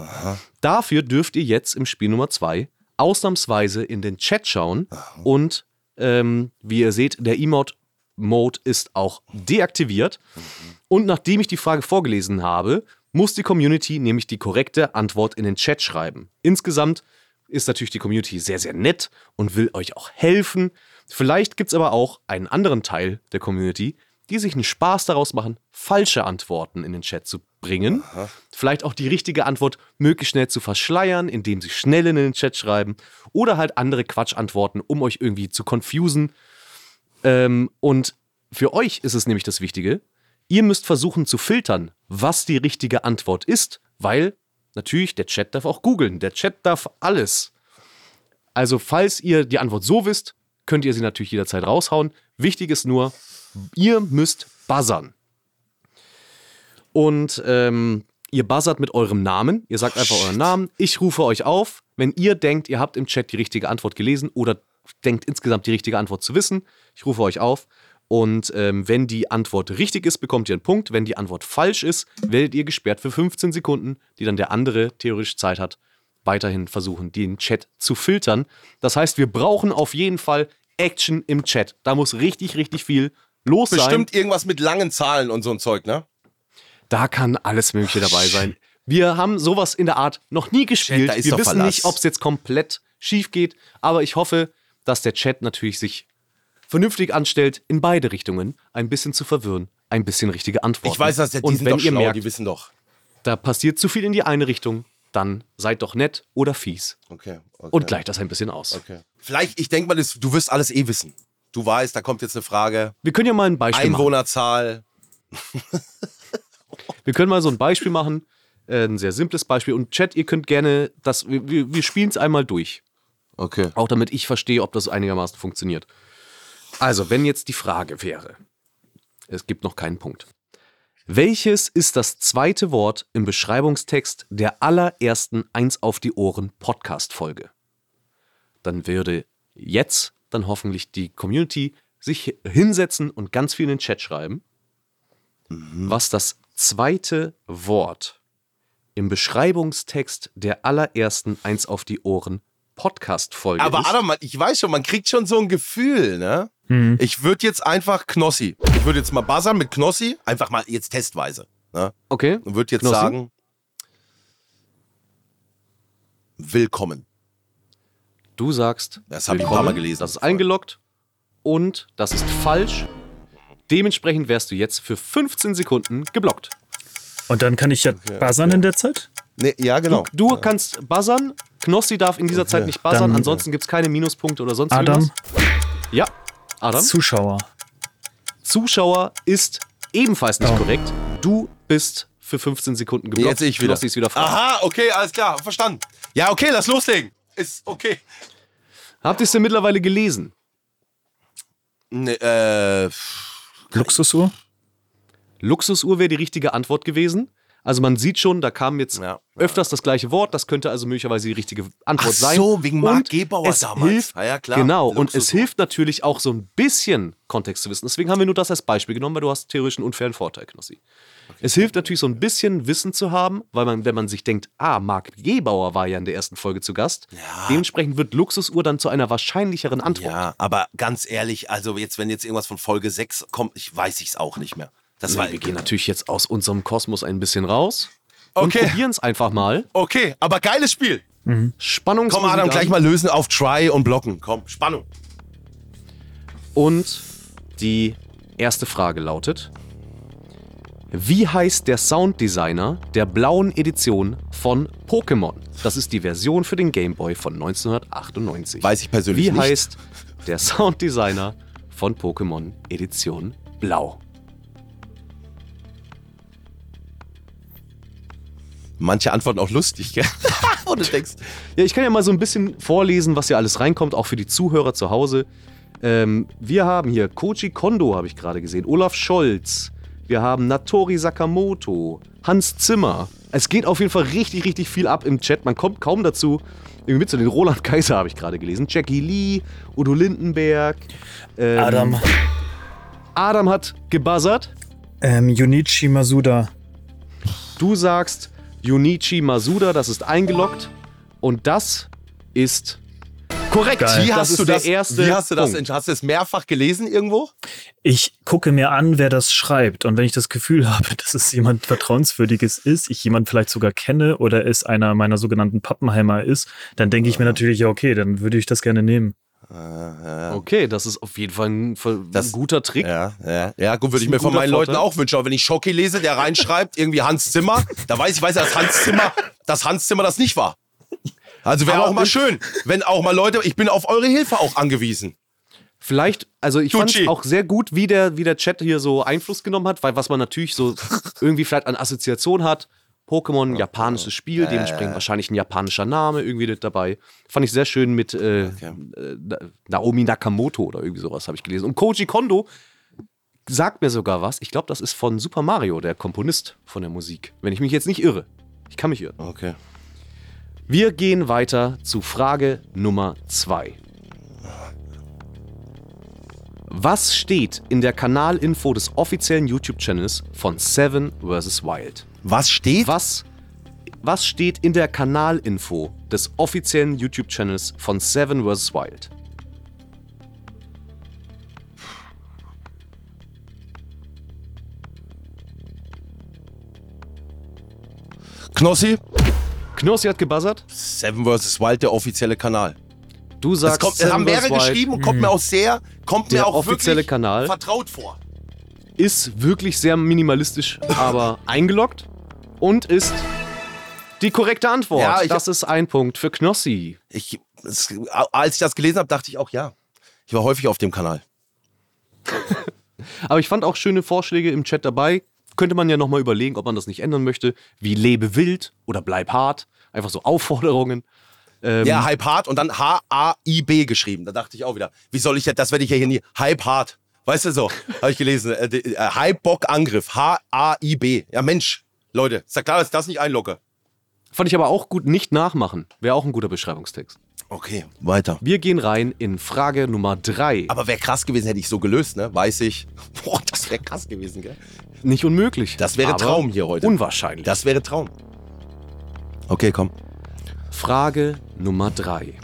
Dafür dürft ihr jetzt im Spiel Nummer zwei ausnahmsweise in den Chat schauen und ähm, wie ihr seht, der Emote-Mode ist auch deaktiviert. Und nachdem ich die Frage vorgelesen habe, muss die Community nämlich die korrekte Antwort in den Chat schreiben. Insgesamt ist natürlich die Community sehr, sehr nett und will euch auch helfen. Vielleicht gibt es aber auch einen anderen Teil der Community, die sich einen Spaß daraus machen, falsche Antworten in den Chat zu bringen. Vielleicht auch die richtige Antwort möglichst schnell zu verschleiern, indem sie schnell in den Chat schreiben. Oder halt andere Quatschantworten, um euch irgendwie zu confusen. Ähm, und für euch ist es nämlich das Wichtige, ihr müsst versuchen zu filtern, was die richtige Antwort ist, weil natürlich der Chat darf auch googeln, der Chat darf alles. Also falls ihr die Antwort so wisst, könnt ihr sie natürlich jederzeit raushauen. Wichtig ist nur, ihr müsst buzzern. Und ähm, ihr buzzert mit eurem Namen. Ihr sagt einfach euren Namen. Ich rufe euch auf. Wenn ihr denkt, ihr habt im Chat die richtige Antwort gelesen oder denkt insgesamt die richtige Antwort zu wissen, ich rufe euch auf. Und ähm, wenn die Antwort richtig ist, bekommt ihr einen Punkt. Wenn die Antwort falsch ist, werdet ihr gesperrt für 15 Sekunden, die dann der andere theoretisch Zeit hat, weiterhin versuchen, den Chat zu filtern. Das heißt, wir brauchen auf jeden Fall Action im Chat. Da muss richtig, richtig viel los sein. Bestimmt irgendwas mit langen Zahlen und so ein Zeug, ne? Da kann alles Mögliche dabei sein. Wir haben sowas in der Art noch nie gespielt. ist Wir wissen Verlass. nicht, ob es jetzt komplett schief geht, aber ich hoffe, dass der Chat natürlich sich vernünftig anstellt, in beide Richtungen ein bisschen zu verwirren, ein bisschen richtige Antworten. Ich weiß, dass der, die Und sind wenn doch ihr schlau, merkt, die wissen doch. da passiert zu viel in die eine Richtung, dann seid doch nett oder fies Okay. okay. und gleicht das ein bisschen aus. Okay. Vielleicht, ich denke mal, du wirst alles eh wissen. Du weißt, da kommt jetzt eine Frage. Wir können ja mal ein Beispiel machen. Einwohnerzahl. Wir können mal so ein Beispiel machen. Äh, ein sehr simples Beispiel. Und Chat, ihr könnt gerne das, wir wir spielen es einmal durch. Okay. Auch damit ich verstehe, ob das einigermaßen funktioniert. Also, wenn jetzt die Frage wäre, es gibt noch keinen Punkt. Welches ist das zweite Wort im Beschreibungstext der allerersten Eins auf die Ohren Podcast-Folge? Dann würde jetzt dann hoffentlich die Community sich hinsetzen und ganz viel in den Chat schreiben, was das zweite Wort im Beschreibungstext der allerersten Eins auf die Ohren Podcast-Folge Aber ist. Adam, ich weiß schon, man kriegt schon so ein Gefühl, ne? Ich würde jetzt einfach Knossi. Ich würde jetzt mal buzzern mit Knossi, einfach mal jetzt testweise. Ne? okay. Und würde jetzt Knossi? sagen, willkommen. Du sagst, Das hab ich ein paar Mal gelesen. Das ist eingeloggt und das ist falsch. Dementsprechend wärst du jetzt für 15 Sekunden geblockt. Und dann kann ich ja buzzern in der Zeit? Nee, ja, genau. Du kannst buzzern. Knossi darf in dieser Zeit nicht buzzern. Dann- Ansonsten gibt es keine Minuspunkte oder sonst Adam, irgendwas. Ja, Adam. Zuschauer. Zuschauer ist ebenfalls nicht Oh. korrekt. Du bist für 15 Sekunden geblockt. Jetzt ich wieder. Knossi ist wieder frei. Aha, okay, alles klar, verstanden. Ja, okay, lass loslegen. Ist okay. Habt ihr es denn mittlerweile gelesen? Nee, äh, Luxusuhr? Luxusuhr wäre die richtige Antwort gewesen. Also man sieht schon, da kam jetzt Ja, ja. öfters das gleiche Wort. Das könnte also möglicherweise die richtige Antwort Ach sein. so, wegen Marc Und Gebauer es damals. Hilft, Ja, ja, klar. Genau, und es hilft natürlich auch so ein bisschen Kontext zu wissen. Deswegen haben wir nur das als Beispiel genommen, weil du hast theoretisch einen unfairen Vorteil, Knossi. Es hilft natürlich so ein bisschen Wissen zu haben, weil man, wenn man sich denkt, ah, Marc Gebauer war ja in der ersten Folge zu Gast, dementsprechend wird Luxusuhr dann zu einer wahrscheinlicheren Antwort. ja, aber ganz ehrlich, also jetzt, wenn jetzt irgendwas von Folge 6 kommt, ich weiß ich's auch nicht mehr. Das war wir gehen natürlich jetzt aus unserem Kosmos ein bisschen raus und Okay. probieren es einfach mal. Okay, aber geiles Spiel. Spannungsmusik Komm, Adam, gleich mal lösen auf Try und blocken. Komm, Spannung. Und die erste Frage lautet: Wie heißt der Sounddesigner der blauen Edition von Pokémon? Das ist die Version für den Game Boy von 1998. Weiß ich persönlich Wie nicht. heißt der Sounddesigner von Pokémon Edition Blau? Manche Antworten auch lustig, gell? und du denkst, Ja, ich kann ja mal so ein bisschen vorlesen, was hier alles reinkommt, auch für die Zuhörer zu Hause. Ähm, wir haben hier Koji Kondo, habe ich gerade gesehen, Olaf Scholz, wir haben Natori Sakamoto, Hans Zimmer. Es geht auf jeden Fall richtig, richtig viel ab im Chat. Man kommt kaum dazu. Irgendwie mit zu den Roland Kaiser habe ich gerade gelesen. Jackie Lee, Udo Lindenberg. ähm, Adam. Adam hat gebuzzert. Ähm, Junichi Masuda. Du sagst Junichi Masuda, das ist eingeloggt. Und das ist korrekt. Geil. wie das hast ist du der das, erste wie hast du das, Punkt. hast du es mehrfach gelesen irgendwo? Ich gucke mir an, wer das schreibt. Und wenn ich das Gefühl habe, dass es jemand Vertrauenswürdiges ist, ich jemand vielleicht sogar kenne oder es einer meiner sogenannten Pappenheimer ist, dann denke ich mir natürlich, ja, okay, dann würde ich das gerne nehmen. Okay, das ist auf jeden Fall ein, ein Das- guter Trick. Ja, ja, ja, gut, würde ich mir von meinen Leuten Vorteil. auch wünschen. Aber wenn ich Schocki lese, der reinschreibt, irgendwie Hans Zimmer, da weiß ich, weiß ja, dass Hans Zimmer, dass Hans Zimmer das nicht war. Also wäre auch mal schön, wenn auch mal Leute, ich bin auf eure Hilfe auch angewiesen. Vielleicht, also ich fand es auch sehr gut, wie der, wie der Chat hier so Einfluss genommen hat, weil was man natürlich so irgendwie vielleicht an Assoziation hat. Pokémon, japanisches Spiel, dementsprechend wahrscheinlich ein japanischer Name irgendwie dabei. Fand ich sehr schön mit äh, äh, Na- Naomi Nakamoto oder irgendwie sowas habe ich gelesen. Und Koji Kondo sagt mir sogar was. Ich glaube, das ist von Super Mario, der Komponist von der Musik. Wenn ich mich jetzt nicht irre. Ich kann mich irren. Okay. Wir gehen weiter zu Frage Nummer 2. Was steht in der Kanalinfo des offiziellen YouTube-Channels von Seven vs. Wild? Was steht? Was, was steht in der Kanalinfo des offiziellen YouTube-Channels von Seven vs. Wild? Knossi? Knossi hat gebuzzert. Seven vs. Wild, der offizielle Kanal. Du Das sagst kommt, das haben mehrere geschrieben und kommt mir auch sehr, kommt Der mir auch offizielle wirklich Kanal. vertraut vor. Ist wirklich sehr minimalistisch, aber eingeloggt und ist die korrekte Antwort. Ja, ich- das ist ein Punkt für Knossi. Ich, es, als ich das gelesen habe, dachte ich auch, ja. Ich war häufig auf dem Kanal. Aber ich fand auch schöne Vorschläge im Chat dabei. könnte man ja nochmal überlegen, ob man das nicht ändern möchte, wie lebe wild oder bleib hart. Einfach so Aufforderungen. Ähm, Ja, Hype Hard und dann H-A-I-B geschrieben. Da dachte ich auch wieder, wie soll ich jetzt, das werde ich ja hier nie, Hype Hard. Weißt du so, habe ich gelesen. Äh, äh, Hype Bock Angriff, H-A-I-B. Ja Mensch, Leute, ist ja klar, dass ich das nicht einlogge. Fand ich aber auch gut, nicht nachmachen. Wäre auch ein guter Beschreibungstext. Okay, weiter. Wir gehen rein in Frage Nummer drei. Aber wäre krass gewesen, hätte ich so gelöst, ne? Weiß ich. Boah, das wäre krass gewesen, gell? Nicht unmöglich. Das wäre Traum hier heute. Unwahrscheinlich. Das wäre Traum. Okay, komm. Frage Nummer drei.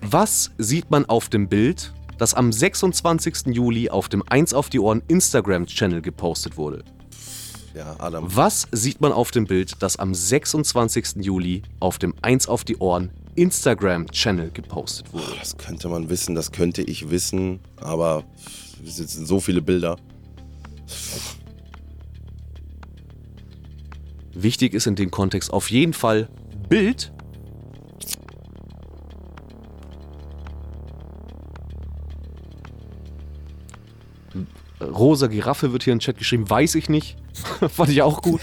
Was sieht man auf dem Bild, das am 26. Juli auf dem 1 auf die Ohren Instagram-Channel gepostet wurde? Ja, Adam. Was sieht man auf dem Bild, das am 26. Juli auf dem 1 auf die Ohren Instagram-Channel gepostet wurde? Das könnte man wissen, das könnte ich wissen, aber es sind so viele Bilder. Wichtig ist in dem Kontext auf jeden Fall Bild. Rosa Giraffe wird hier im Chat geschrieben, weiß ich nicht. Fand ich auch gut.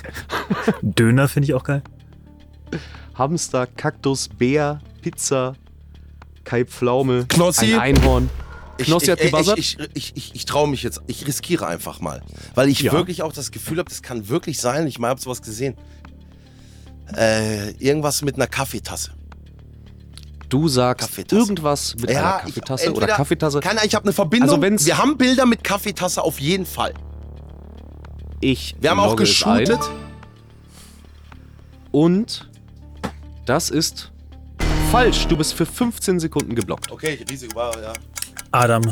Döner finde ich auch geil. Hamster, Kaktus, Bär, Pizza, Kai Pflaume, Knossi. ein Einhorn. Knossi hat ich, gebuzzert? Ich, ich, ich, ich, ich traue mich jetzt. Ich riskiere einfach mal. Weil ich Ja. wirklich auch das Gefühl habe, das kann wirklich sein. Ich mal habe sowas gesehen. Äh, irgendwas mit einer Kaffeetasse. Du sagst Kaffeetasse. irgendwas mit einer ich- Kaffeetasse oder entweder- Kaffeetasse. Keine, ich habe eine Verbindung. Also wenn's- wir haben Bilder mit Kaffeetasse auf jeden Fall. Ich Wir haben auch geshootet. Und das ist falsch. Du bist für 15 Sekunden geblockt. Okay, Risiko war, ja. Adam,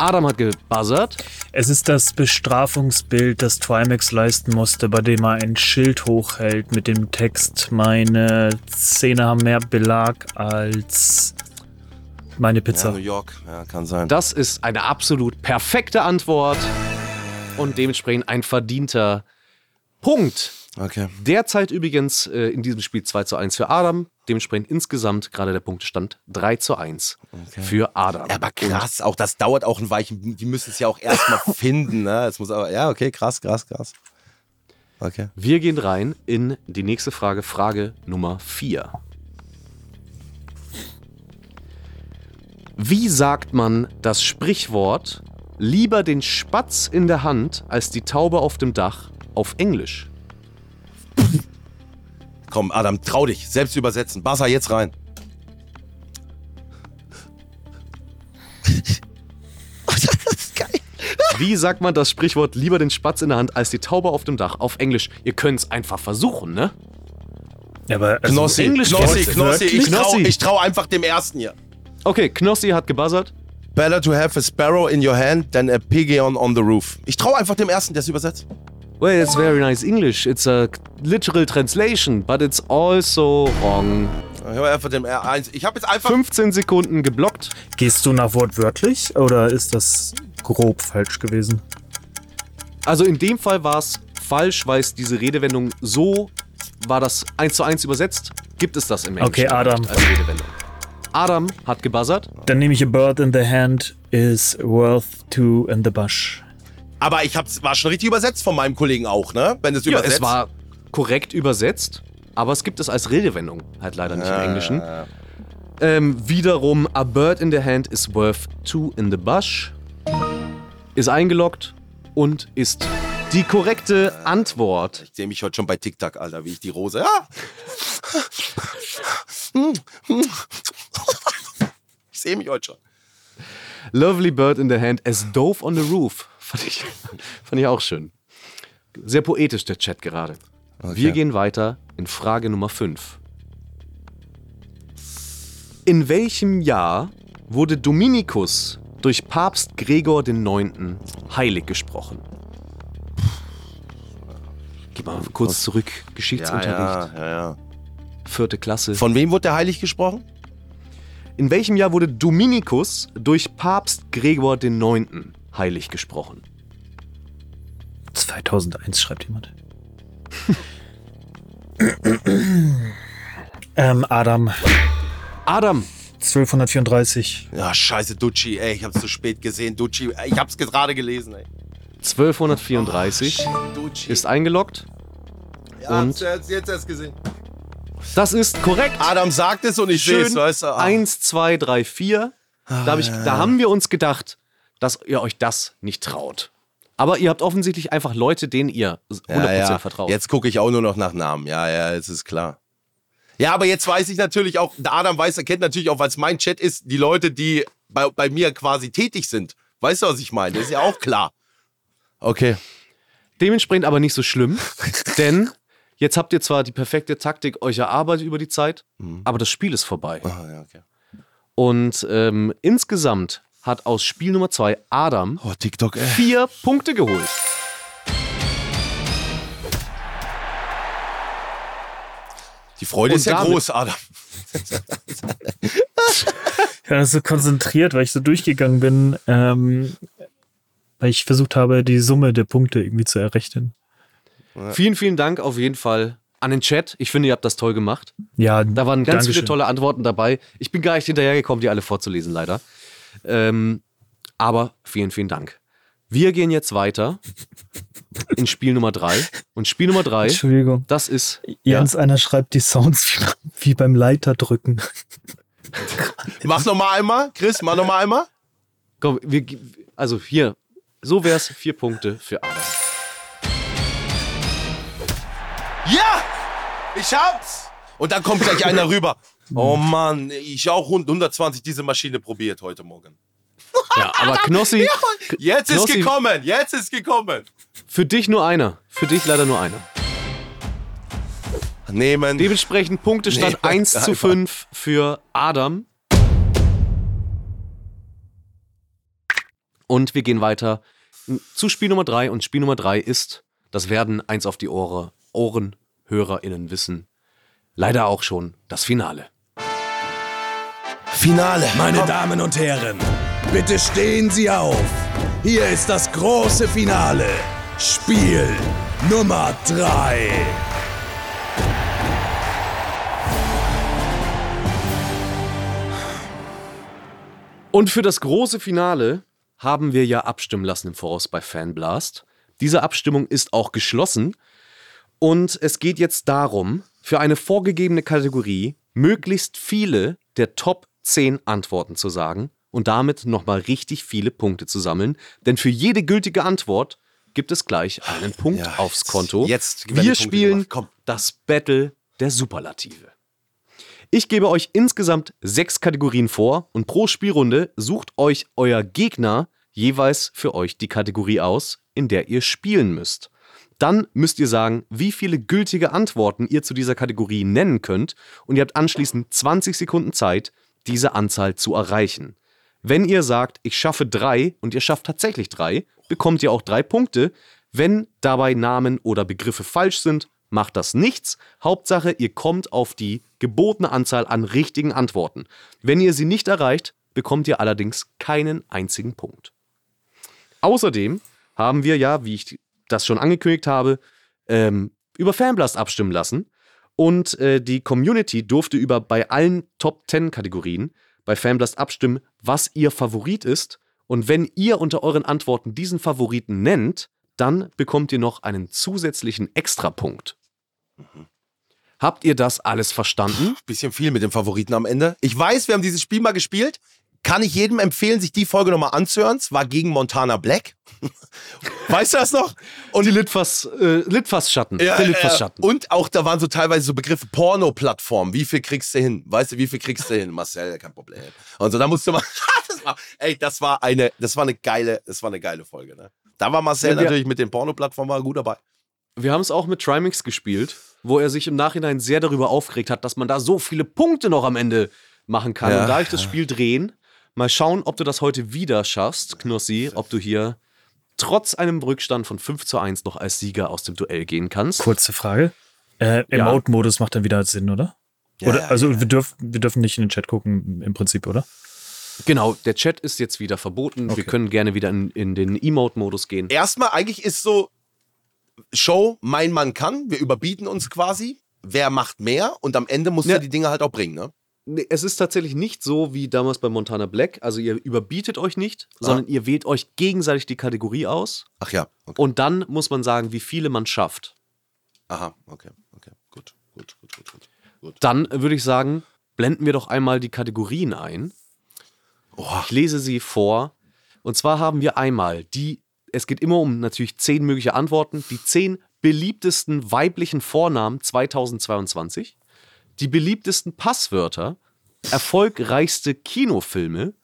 Adam hat gebuzzert. es ist das Bestrafungsbild, das Trimax leisten musste, bei dem er ein Schild hochhält mit dem Text: Meine Zähne haben mehr Belag als meine ja. Pizza. New York, ja, kann sein. Das ist eine absolut perfekte Antwort und dementsprechend ein verdienter Punkt. Okay. Derzeit übrigens äh, in diesem Spiel 2 zu 1 für Adam. Dementsprechend insgesamt gerade der Punktestand 3 zu 1 für Adam. Ja, aber krass, auch das dauert auch ein Weichen. Die müssen es ja auch erstmal finden, ne? Es muss aber, ja, okay, krass, krass, krass. Okay. Wir gehen rein in die nächste Frage, Frage Nummer 4. Wie sagt man das Sprichwort lieber den Spatz in der Hand als die Taube auf dem Dach auf Englisch? Komm, Adam, trau dich. Selbst übersetzen. Buzzer jetzt rein. das ist geil. Wie sagt man das Sprichwort lieber den Spatz in der Hand als die Taube auf dem Dach auf Englisch? Ihr könnt es einfach versuchen, ne? Ja, aber also, Knossi, Englisch Knossi, Knossi. Ich trau, Knossi. ich trau einfach dem ersten hier. Okay, Knossi hat gebuzzert. Better to have a sparrow in your hand than a pigeon on the roof. Ich trau einfach dem ersten, der es übersetzt. Well, it's very nice English. It's a literal translation, but it's also wrong. Ich habe einfach dem er eins. Ich habe jetzt einfach. 15 Sekunden geblockt. Gehst du nach wortwörtlich oder ist das grob falsch gewesen? Also in dem Fall war es falsch, weil es diese Redewendung so war das eins zu eins übersetzt. Gibt es das im Englischen Okay, Adam. als Redewendung. Adam hat gebuzzert. Dann nehme ich a bird in the hand is worth two in the bush. Aber ich hab's, war schon richtig übersetzt von meinem Kollegen auch, ne? Wenn es Ja, übersetzt. es war korrekt übersetzt, aber es gibt es als Redewendung halt leider nicht im Englischen. Ähm, wiederum, a bird in the hand is worth two in the bush. Ist eingeloggt und ist die korrekte Antwort. Ich sehe mich heute schon bei TikTok, Alter, wie ich die Rose. Ja. Ich sehe mich heute schon. Lovely bird in the hand as dove on the roof. Fand ich, fand ich auch schön. Sehr poetisch der Chat gerade. Wir gehen weiter in Frage Nummer 5. In welchem Jahr wurde Dominikus durch Papst Gregor IX. heilig gesprochen? Geh mal kurz zurück. Geschichtsunterricht, ja, ja. vierte Klasse. Von wem wurde der heilig gesprochen? In welchem Jahr wurde Dominikus durch Papst Gregor IX. Heilig gesprochen? 2001 schreibt jemand. ähm, Adam, Adam, 1234. Ja, scheiße, Ducci, ey, ich hab's zu spät gesehen. Ducci, ich hab's gerade gelesen, ey. 1234 ist eingeloggt. Ja, und- jetzt, jetzt erst gesehen. Das ist korrekt. Adam sagt es und ich sehe es, weißt du. Ah. Eins, zwei, drei, vier. Da, hab ich, da haben wir uns gedacht, dass ihr euch das nicht traut. Aber ihr habt offensichtlich einfach Leute, denen ihr 100% ja, ja. vertraut. Jetzt gucke ich auch nur noch nach Namen. Ja, ja, es ist klar. Ja, aber jetzt weiß ich natürlich auch, der Adam weiß, er kennt natürlich auch, weil es mein Chat ist, die Leute, die bei, bei mir quasi tätig sind. Weißt du, was ich meine? Das ist ja auch klar. Okay. Dementsprechend aber nicht so schlimm, denn jetzt habt ihr zwar die perfekte Taktik euch erarbeitet über die Zeit, aber das Spiel ist vorbei. Ah, ja, okay. Und ähm, insgesamt hat aus Spiel Nummer zwei Adam Oh, TikTok, vier Punkte geholt. Die Freude Und ist ja damit- groß, Adam. Ja, das ist so konzentriert, weil ich so durchgegangen bin, ähm, weil ich versucht habe, die Summe der Punkte irgendwie zu errechnen. Vielen, vielen Dank auf jeden Fall an den Chat. Ich finde, ihr habt das toll gemacht. Ja, Da waren ganz Dankeschön. viele tolle Antworten dabei. Ich bin gar nicht hinterhergekommen, die alle vorzulesen, leider. Ähm, aber vielen, vielen Dank. Wir gehen jetzt weiter in Spiel Nummer drei. Und Spiel Nummer drei, Entschuldigung. das ist. Jens, einer schreibt die Sounds wie, beim Leiter drücken. Mach noch mal einmal, Chris, mach noch mal einmal. Komm, wir, also hier, so wär's. Vier Punkte für Adam. Ja! Ich hab's! Und dann kommt gleich einer rüber. Oh Mann, ich auch 120 diese Maschine probiert heute Morgen. Ja, aber Knossi, Jetzt ist Knossi- gekommen, jetzt ist gekommen. für dich nur einer. Für dich leider nur einer. Nehmen. Dementsprechend Punktestand Nee, 1 zu einfach. 5 für Adam. Und wir gehen weiter zu Spiel Nummer 3. Und Spiel Nummer 3 ist, das werden eins auf die Ohren, Ohren HörerInnen wissen, leider auch schon das Finale. Finale. Meine Damen und Herren, bitte stehen Sie auf. Hier ist das große Finale. Spiel Nummer 3. Und für das große Finale haben wir ja abstimmen lassen im Voraus bei Fanblast. Diese Abstimmung ist auch geschlossen. Und es geht jetzt darum, für eine vorgegebene Kategorie möglichst viele der Top 10 Antworten zu sagen und damit nochmal richtig viele Punkte zu sammeln. Denn für jede gültige Antwort gibt es gleich einen Punkt Ja, aufs jetzt- Konto. jetzt die Wir spielen das Battle der Superlative. Ich gebe euch insgesamt sechs Kategorien vor und pro Spielrunde sucht euch euer Gegner jeweils für euch die Kategorie aus, in der ihr spielen müsst. Dann müsst ihr sagen, wie viele gültige Antworten ihr zu dieser Kategorie nennen könnt und ihr habt anschließend 20 Sekunden Zeit, diese Anzahl zu erreichen. Wenn ihr sagt, ich schaffe drei und ihr schafft tatsächlich drei, bekommt ihr auch drei Punkte. Wenn dabei Namen oder Begriffe falsch sind, macht das nichts. Hauptsache, ihr kommt auf die gebotene Anzahl an richtigen Antworten. Wenn ihr sie nicht erreicht, bekommt ihr allerdings keinen einzigen Punkt. Außerdem haben wir ja, wie ich das schon angekündigt habe, ähm, über Fanblast abstimmen lassen. Und äh, die Community durfte über bei allen Top 10 Kategorien bei Fanblast abstimmen, was ihr Favorit ist. Und wenn ihr unter euren Antworten diesen Favoriten nennt, dann bekommt ihr noch einen zusätzlichen Extrapunkt. Habt ihr das alles verstanden? Bisschen viel mit dem Favoriten am Ende. Ich weiß, wir haben dieses Spiel mal gespielt. Kann ich jedem empfehlen, sich die Folge nochmal anzuhören. Es war gegen Montana Black. weißt du das noch? Und die Litfass, äh, Litfass-Schatten. Ja, der ja, Litfass-Schatten. Und auch da waren so teilweise so Begriffe Porno-Plattform. Wie viel kriegst du hin? Weißt du, wie viel kriegst du hin? Marcel, kein Problem. Und so, da musste man. das war, ey, das war eine, das war eine geile, das war eine geile Folge. Ne? Da war Marcel Ja, natürlich mit den Porno-Plattformen gut dabei. Wir haben es auch mit Trimix gespielt, wo er sich im Nachhinein sehr darüber aufgeregt hat, dass man da so viele Punkte noch am Ende machen kann. Ja, und da ich das Spiel drehen, mal schauen, ob du das heute wieder schaffst, Knossi, ob du hier trotz einem Rückstand von 5 zu 1 noch als Sieger aus dem Duell gehen kannst. Kurze Frage. Äh, Ja. Emote-Modus macht dann wieder Sinn, oder? Ja, oder ja, also ja. Wir, dürfen, wir dürfen nicht in den Chat gucken, im Prinzip, oder? Genau, der Chat ist jetzt wieder verboten. Wir Okay. können gerne wieder in, in den Emote-Modus gehen. Erstmal, eigentlich ist so Show, mein Mann kann. Wir überbieten uns quasi. Wer macht mehr? Und am Ende musst Ja. du die Dinge halt auch bringen, ne? Es ist tatsächlich nicht so wie damals bei Montana Black. Also ihr überbietet euch nicht, sondern ihr wählt euch gegenseitig die Kategorie aus. Ach ja, okay. Und dann muss man sagen, wie viele man schafft. Aha, okay, okay, gut, gut, gut, gut, gut. gut. Dann würde ich sagen, blenden wir doch einmal die Kategorien ein. Ich lese sie vor. Und zwar haben wir einmal die, es geht immer um natürlich zehn mögliche Antworten, die zehn beliebtesten weiblichen Vornamen 2022, die beliebtesten Passwörter, erfolgreichste Kinofilme,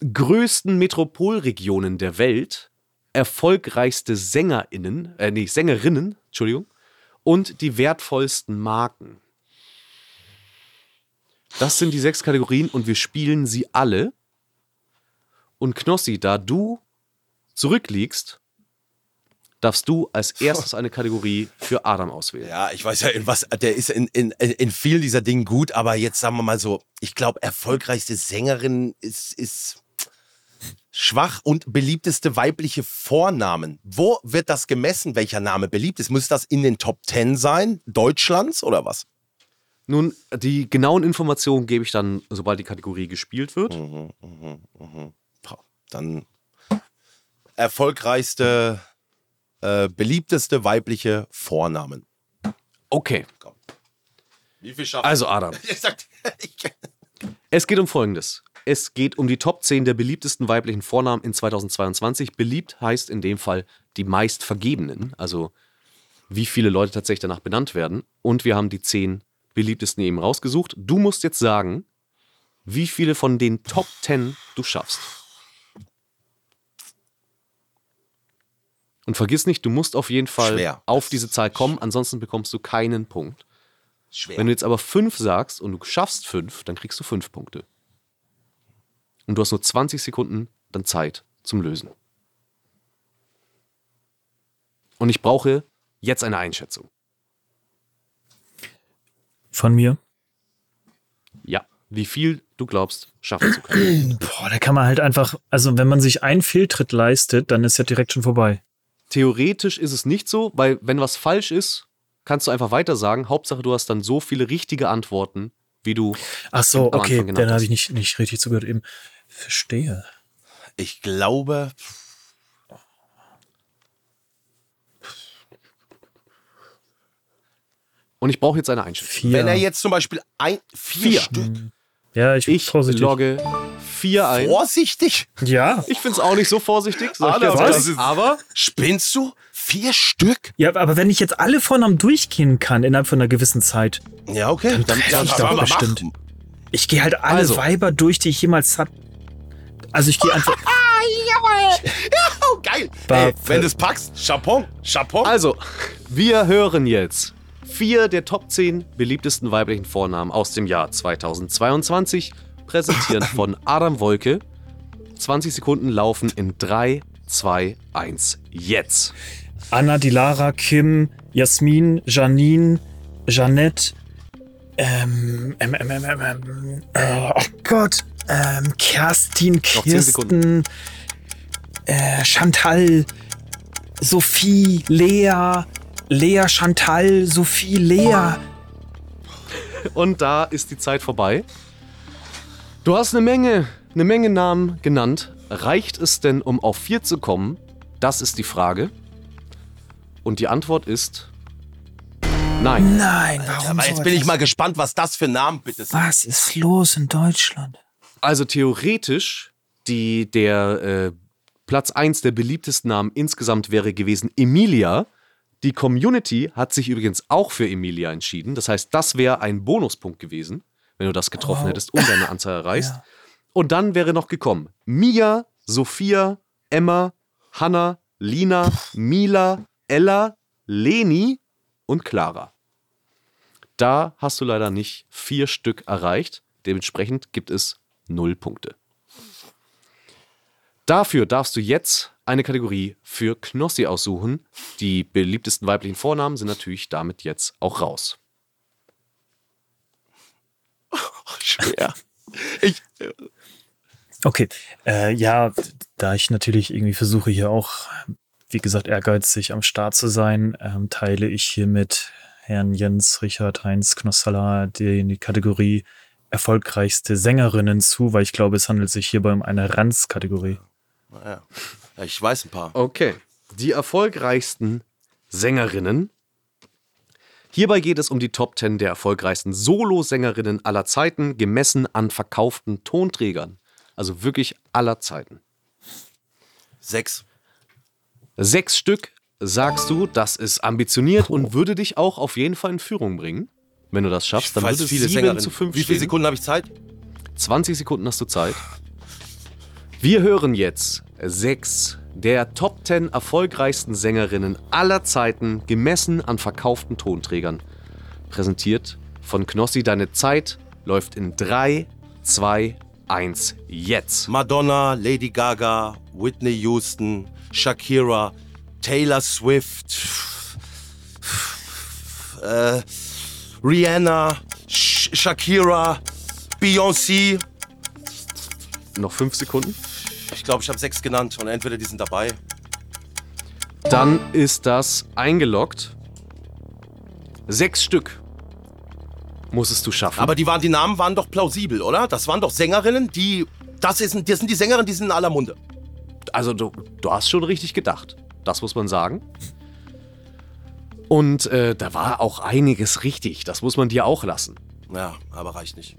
größten Metropolregionen der Welt, erfolgreichste SängerInnen, äh, nee, Sängerinnen, Entschuldigung, und die wertvollsten Marken. Das sind die sechs Kategorien und wir spielen sie alle. Und Knossi, da du zurückliegst, darfst du als erstes eine Kategorie für Adam auswählen. Ja, ich weiß ja, in was, der ist in, in, in vielen dieser Dingen gut, aber jetzt sagen wir mal so, ich glaube, erfolgreichste Sängerin ist, ist schwach und beliebteste weibliche Vornamen. Wo wird das gemessen, welcher Name beliebt ist? Muss das in den Top Ten sein, Deutschlands oder was? Nun, die genauen Informationen gebe ich dann, sobald die Kategorie gespielt wird. Boah, Dann erfolgreichste, äh, beliebteste weibliche Vornamen. Okay, Wie viel schafft also Adam, es geht um Folgendes. Es geht um die Top 10 der beliebtesten weiblichen Vornamen in 2022. Beliebt heißt in dem Fall die meist vergebenen, also wie viele Leute tatsächlich danach benannt werden. Und wir haben die 10 beliebtesten eben rausgesucht. Du musst jetzt sagen, wie viele von den Top 10 du schaffst. Und vergiss nicht, du musst auf jeden Fall Schwer. auf diese Zahl kommen, ansonsten bekommst du keinen Punkt. schwer. Wenn du jetzt aber fünf sagst und du schaffst fünf, dann kriegst du fünf Punkte. Und du hast nur 20 Sekunden dann Zeit zum Lösen. Und ich brauche jetzt eine Einschätzung. Von mir. Ja, wie viel du glaubst, schaffen zu können. Boah, da kann man halt einfach, also wenn man sich einen Fehltritt leistet, dann ist ja direkt schon vorbei. Theoretisch ist es nicht so, weil wenn was falsch ist, kannst du einfach weiter sagen. Hauptsache, du hast dann so viele richtige Antworten, wie du. Ach so, am okay, dann habe ich nicht, nicht richtig zugehört eben. Verstehe. Ich glaube, Und ich brauche jetzt eine Einschätzung. Vier. wenn er jetzt zum Beispiel ein, vier, Vier. Stück, ja, ich, Ich vorsichtig. logge vier ein. vorsichtig, Ja. Ich finde es auch nicht so vorsichtig. ich. Das ist- aber spinnst du? Vier Stück? Ja, aber wenn ich jetzt alle Vornamen durchgehen kann innerhalb von einer gewissen Zeit, Ja, okay. Dann, treffe ich doch aber mach. bestimmt. ich gehe halt alle Also. Weiber durch, die ich jemals hatte. Also ich gehe einfach. Oh, geil. Ba- Ey, wenn du es packst, Chapeau, Chapeau. Also, wir hören jetzt vier der Top 10 beliebtesten weiblichen Vornamen aus dem Jahr 2022, präsentiert von Adam Wolke. 20 Sekunden laufen in 3, 2, 1, jetzt. Anna, Dilara, Kim, Jasmin, Janine, Jeanette, ähm, ähm, ähm, ähm, ähm, äh, oh Gott, ähm, Kerstin, 10 Sekunden. Kirsten, äh, Chantal, Sophie, Lea, Lea, Chantal, Sophie, Lea. Und da ist die Zeit vorbei. Du hast eine Menge, eine Menge Namen genannt. Reicht es denn, um auf vier zu kommen? Das ist die Frage. Und die Antwort ist nein. Nein, warum aber jetzt bin ich mal gespannt, was das für Namen bitte sind. Was ist los in Deutschland? Also theoretisch, die, der äh, Platz 1 der beliebtesten Namen insgesamt wäre gewesen Emilia. Die Community hat sich übrigens auch für Emilia entschieden. Das heißt, das wäre ein Bonuspunkt gewesen, wenn du das getroffen hättest und deine Anzahl erreichst. Ja. Und dann wäre noch gekommen Mia, Sophia, Emma, Hanna, Lina, Mila, Ella, Leni und Clara. Da hast du leider nicht vier Stück erreicht. Dementsprechend gibt es null Punkte. Dafür darfst du jetzt eine Kategorie für Knossi aussuchen. Die beliebtesten weiblichen Vornamen sind natürlich damit jetzt auch raus. Schwer. Ich, Okay, äh, ja, da ich natürlich irgendwie versuche hier auch, wie gesagt, ehrgeizig am Start zu sein, ähm, teile ich hiermit Herrn Jens Richard Heinz Knossalla die, die Kategorie erfolgreichste Sängerinnen zu, weil ich glaube, es handelt sich hierbei um eine Ranz-Kategorie. Naja. Ja, ich weiß ein paar. Okay. Die erfolgreichsten Sängerinnen. Hierbei geht es um die Top 10 der erfolgreichsten Solo-Sängerinnen aller Zeiten, gemessen an verkauften Tonträgern. Also wirklich aller Zeiten. Sechs. Sechs Stück, sagst du, das ist ambitioniert und würde dich auch auf jeden Fall in Führung bringen. Wenn du das schaffst, dann würde es viele 7 Sängerinnen. zu 5 Wie viele. Sekunden habe ich Zeit? 20 Sekunden hast du Zeit. Wir hören jetzt sechs der Top 10 erfolgreichsten Sängerinnen aller Zeiten, gemessen an verkauften Tonträgern. Präsentiert von Knossi. Deine Zeit läuft in 3, 2, 1, jetzt. Madonna, Lady Gaga, Whitney Houston, Shakira, Taylor Swift, äh, Rihanna, Sh Shakira, Beyoncé. Noch 5 Sekunden. Ich glaube, ich habe sechs genannt und entweder die sind dabei. Dann ist das eingeloggt. Sechs Stück musstest du schaffen. Aber die, waren, die Namen waren doch plausibel, oder? Das waren doch Sängerinnen, die. Das, ist, das sind die Sängerinnen, die sind in aller Munde. Also du, du hast schon richtig gedacht. Das muss man sagen. Und äh, da war auch einiges richtig. Das muss man dir auch lassen. Ja, aber reicht nicht.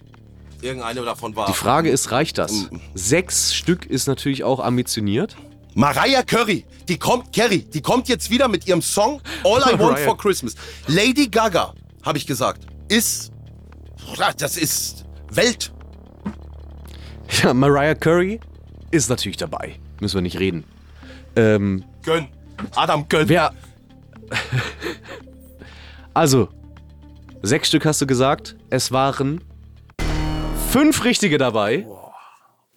Irgendeine davon war. Die Frage ist, reicht das? Sechs Stück ist natürlich auch ambitioniert. Mariah Curry, die kommt, Carrie, die kommt jetzt wieder mit ihrem Song All I Want for Christmas. Lady Gaga, habe ich gesagt, ist, das ist Welt. Ja, Mariah Curry ist natürlich dabei. Müssen wir nicht reden. Ähm, Gönn. Adam, gönn. wer. also, sechs Stück hast du gesagt. Es waren fünf richtige dabei.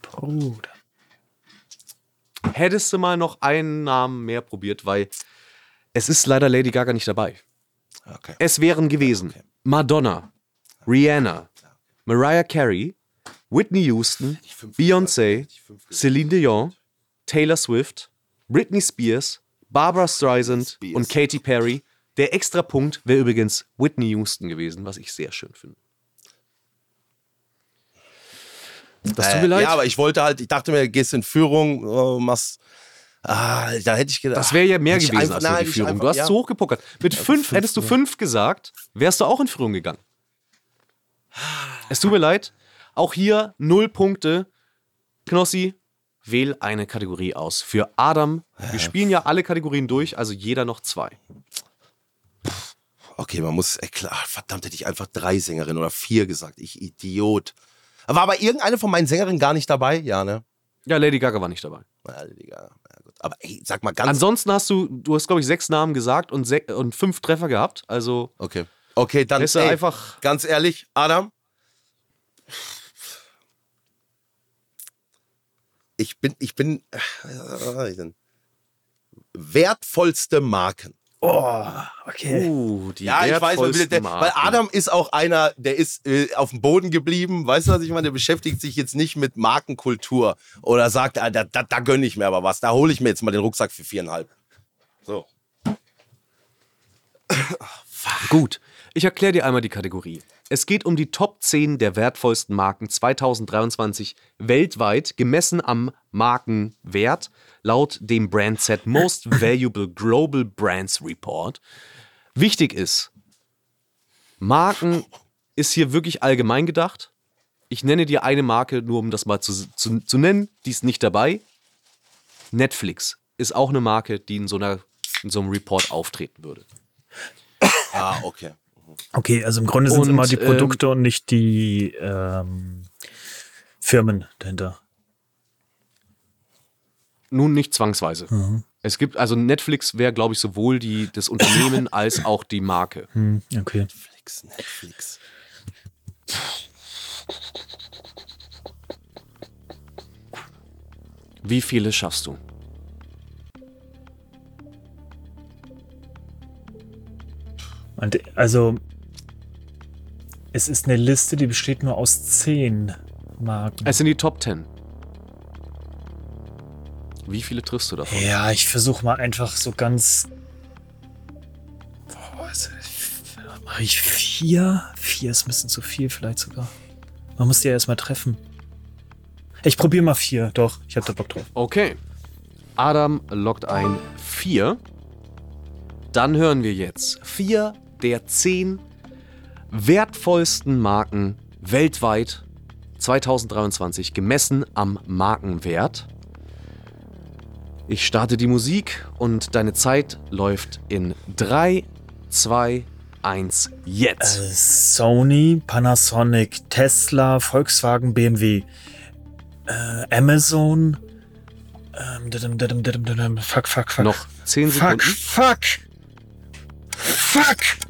Bruder. Hättest du mal noch einen Namen mehr probiert, weil es ist leider Lady Gaga nicht dabei. Okay. Es wären gewesen Madonna, Rihanna, Mariah Carey, Whitney Houston, Beyoncé, Celine Dion, Taylor Swift, Britney Spears, Barbara Streisand Spears. und Katy Perry. Der extra Punkt wäre übrigens Whitney Houston gewesen, was ich sehr schön finde. Das tut mir leid. Ja, aber ich wollte halt, ich dachte mir, gehst in Führung, oh, machst. Ah, da hätte ich gedacht. Das wäre ja mehr gewesen einfach- als nur nein, die Führung. einfach- du hast ja. zu hoch gepokert. Mit fünf, hättest du fünf gesagt, wärst du auch in Führung gegangen. Es tut mir leid. Auch hier null Punkte. Knossi, wähl eine Kategorie aus. Für Adam, wir spielen ja alle Kategorien durch, also jeder noch zwei. Okay, man muss, ey, klar, verdammt, hätte ich einfach drei Sängerinnen oder vier gesagt. Ich Idiot. War aber irgendeine von meinen Sängerinnen gar nicht dabei? Ja, ne? Ja, Lady Gaga war nicht dabei. Ja. Ja, gut. Aber ey, sag mal ganz. Ansonsten hast du, du hast, glaube ich, sechs Namen gesagt und, sech, und fünf Treffer gehabt. Also okay. Okay, dann ist ey, einfach. ganz ehrlich, Adam. Ich bin, ich bin. äh, wertvollste Marken. Oh, okay. Uh, die Ja, ich weiß, man will, wertvollsten der, weil. Adam ist auch einer, der ist äh, auf dem Boden geblieben. Weißt du, was ich meine? Der beschäftigt sich jetzt nicht mit Markenkultur oder sagt, ah, da, da, da gönne ich mir aber was. Da hole ich mir jetzt mal den Rucksack für viereinhalb. So. Gut, ich erkläre dir einmal die Kategorie. Es geht um die Top 10 der wertvollsten Marken 2023 weltweit, gemessen am Markenwert, laut dem Brandset Most Valuable Global Brands Report. Wichtig ist, Marken ist hier wirklich allgemein gedacht. Ich nenne dir eine Marke, nur um das mal zu, zu, zu nennen, die ist nicht dabei. Netflix ist auch eine Marke, die in so, einer, in so einem Report auftreten würde. Ah, okay. Okay, also im Grunde sind es immer die ähm, Produkte und nicht die ähm, Firmen dahinter. Nun nicht zwangsweise. Mhm. Es gibt, also Netflix wäre, glaube ich, sowohl die, das Unternehmen als auch die Marke. Hm, okay. Netflix, Netflix. Wie viele schaffst du? Und, also, es ist eine Liste, die besteht nur aus zehn Marken. Es sind die Top 10. Wie viele triffst du davon? Ja, ich versuche mal einfach so ganz. Boah, also, Mache ich vier? Vier ist ein bisschen zu viel, vielleicht sogar. Man muss die ja erstmal treffen. Ich probiere mal vier, doch. Ich hab da Bock drauf. Okay. Adam lockt ein 4. Dann hören wir jetzt vier der zehn wertvollsten Marken weltweit 2023 gemessen am Markenwert. Ich starte die Musik und deine Zeit läuft in 3, 2, 1, jetzt. Äh, Sony, Panasonic, Tesla, Volkswagen, BMW, äh, Amazon. Ähm, fuck, fuck, fuck. Noch 10 Fuck, Sekunden. fuck. Fuck.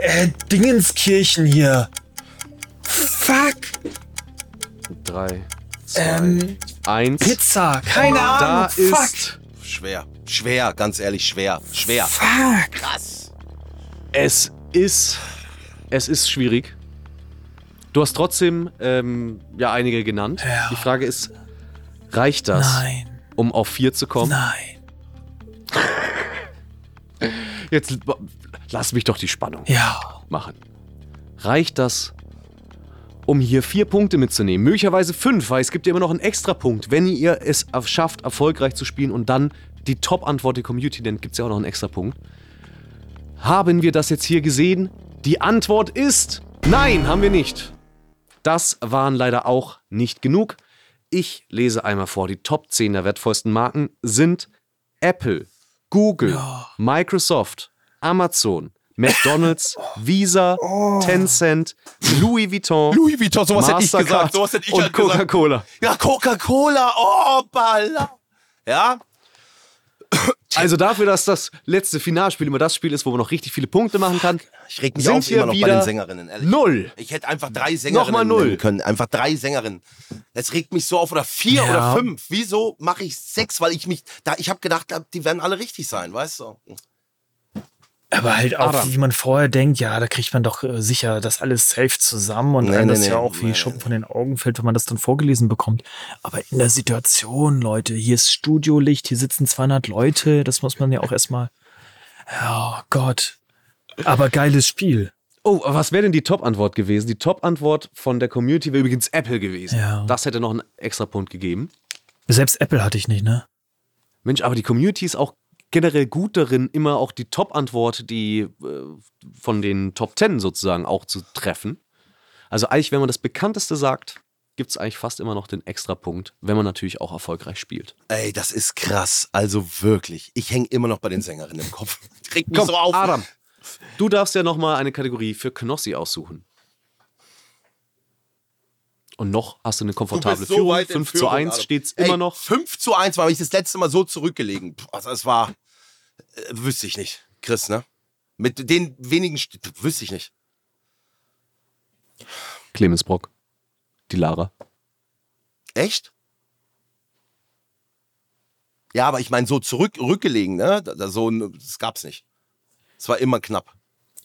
Äh, Dingenskirchen hier. Fuck. 3, 2, Ähm, 1. Pizza. Keine Da Ahnung. Fuck. ist Schwer. Schwer, ganz ehrlich, schwer. Schwer. Fuck. Krass. Es ist. Es ist schwierig. Du hast trotzdem ähm, ja einige genannt. Ja. Die Frage ist, reicht das, Nein. um auf vier zu kommen? Nein. Jetzt lass mich doch die Spannung Ja. machen. Reicht das, um hier vier Punkte mitzunehmen? Möglicherweise fünf, weil es gibt ja immer noch einen Extrapunkt. Wenn ihr es schafft, erfolgreich zu spielen und dann die Top-Antwort der Community nennt, gibt es ja auch noch einen Extrapunkt. Haben wir das jetzt hier gesehen? Die Antwort ist nein, haben wir nicht. Das waren leider auch nicht genug. Ich lese einmal vor. Die Top 10 der wertvollsten Marken sind Apple, Google, Microsoft, Amazon, McDonald's, Visa, Tencent, Louis Vuitton, Louis Vuitton, sowas hätte ich gesagt. Sowas hätte ich und halt gesagt. Coca-Cola. Ja, Coca-Cola. Oh, Balla. Ja, Also dafür, dass das letzte Finalspiel immer das Spiel ist, wo man noch richtig viele Punkte machen kann, ich reg mich auf immer noch bei den Sängerinnen, ehrlich. null. Ich hätte einfach drei Sängerinnen Nochmal null. können. Einfach drei Sängerinnen. Das regt mich so auf. Oder vier Ja. oder fünf. Wieso mache ich sechs? Weil ich mich, da, ich habe gedacht, die werden alle richtig sein, weißt du? Aber halt auch, Adam. wie man vorher denkt, ja, da kriegt man doch äh, sicher das alles safe zusammen und Nee, einem nee, das nee. ja auch wie Schuppen von den Augen fällt, wenn man das dann vorgelesen bekommt. Aber in der Situation, Leute, hier ist Studiolicht, hier sitzen 200 Leute, das muss man ja auch erstmal. Ja, Gott. Aber geiles Spiel. Oh, was wäre denn die Top-Antwort gewesen? Die Top-Antwort von der Community wäre übrigens Apple gewesen. Ja. Das hätte noch einen extra Punkt gegeben. Selbst Apple hatte ich nicht, ne? Mensch, aber die Community ist auch generell gut darin, immer auch die Top-Antwort, die äh, von den Top 10 sozusagen auch zu treffen. Also eigentlich, wenn man das Bekannteste sagt, gibt es eigentlich fast immer noch den Extrapunkt, wenn man natürlich auch erfolgreich spielt. Ey, das ist krass. Also wirklich. Ich hänge immer noch bei den Sängerinnen im Kopf. Regt mich Komm, so auf. Adam, du darfst ja nochmal eine Kategorie für Knossi aussuchen. Und noch hast du eine komfortable so Führung. weit in 5 zu Führung, 1 Adam. steht es immer noch. 5 zu 1 war ich das letzte Mal so zurückgelegen. Puh, Also es war, äh, wüsste ich nicht. Chris, ne? Mit den wenigen, St wüsste ich nicht. Clemens Brock, die Lara. Echt? Ja, aber ich meine, so zurückgelegen, ne? Da, da, so, ein- das gab's nicht. Es war immer knapp.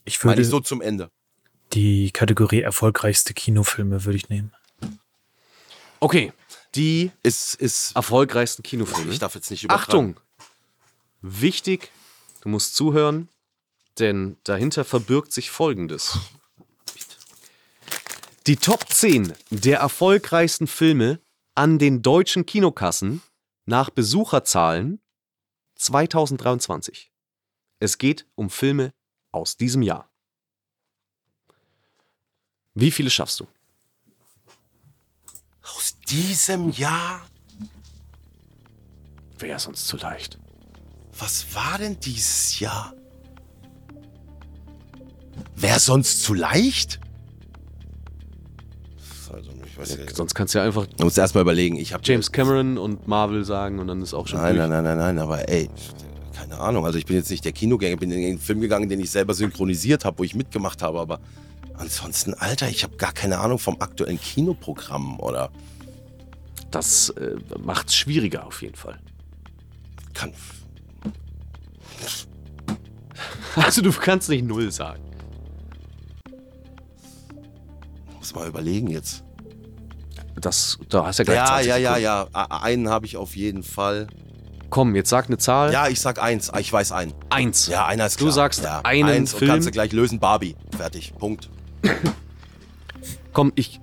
Ich Meine würde ich so zum Ende. die Kategorie erfolgreichste Kinofilme würde ich nehmen. Okay, die Ist, ist, erfolgreichsten Kinofilme. ich darf jetzt nicht übertreiben. Achtung! Wichtig, du musst zuhören, denn dahinter verbirgt sich Folgendes. Die Top 10 der erfolgreichsten Filme an den deutschen Kinokassen nach Besucherzahlen 2023. Es geht um Filme aus diesem Jahr. Wie viele schaffst du? Aus diesem Jahr? Wäre sonst zu leicht. Was war denn dieses Jahr? Wäre sonst zu leicht? Also, ich weiß nicht. Sonst kannst du ja einfach Ich muss erst mal überlegen. Ich habe James Cameron und Marvel sagen und dann ist auch schon Nein, durch. nein, nein, nein, nein, aber ey, keine Ahnung. Also ich bin jetzt nicht der Kinogänger, ich bin in den Film gegangen, den ich selber synchronisiert habe, wo ich mitgemacht habe, aber ansonsten, Alter, ich habe gar keine Ahnung vom aktuellen Kinoprogramm oder Das äh, macht es schwieriger auf jeden Fall. kann. Also du kannst nicht null sagen. Muss mal überlegen jetzt. Das, da hast du ja gleich Ja, 20 ja, ja, ja. Einen habe ich auf jeden Fall. Komm, jetzt sag eine Zahl. Ja, ich sag eins. Ah, Ich weiß einen. Eins. Ja, einer ist Du klar. sagst ja, einen eins Film. Und kannst du gleich lösen. Barbie. Fertig. Punkt. Komm, ich.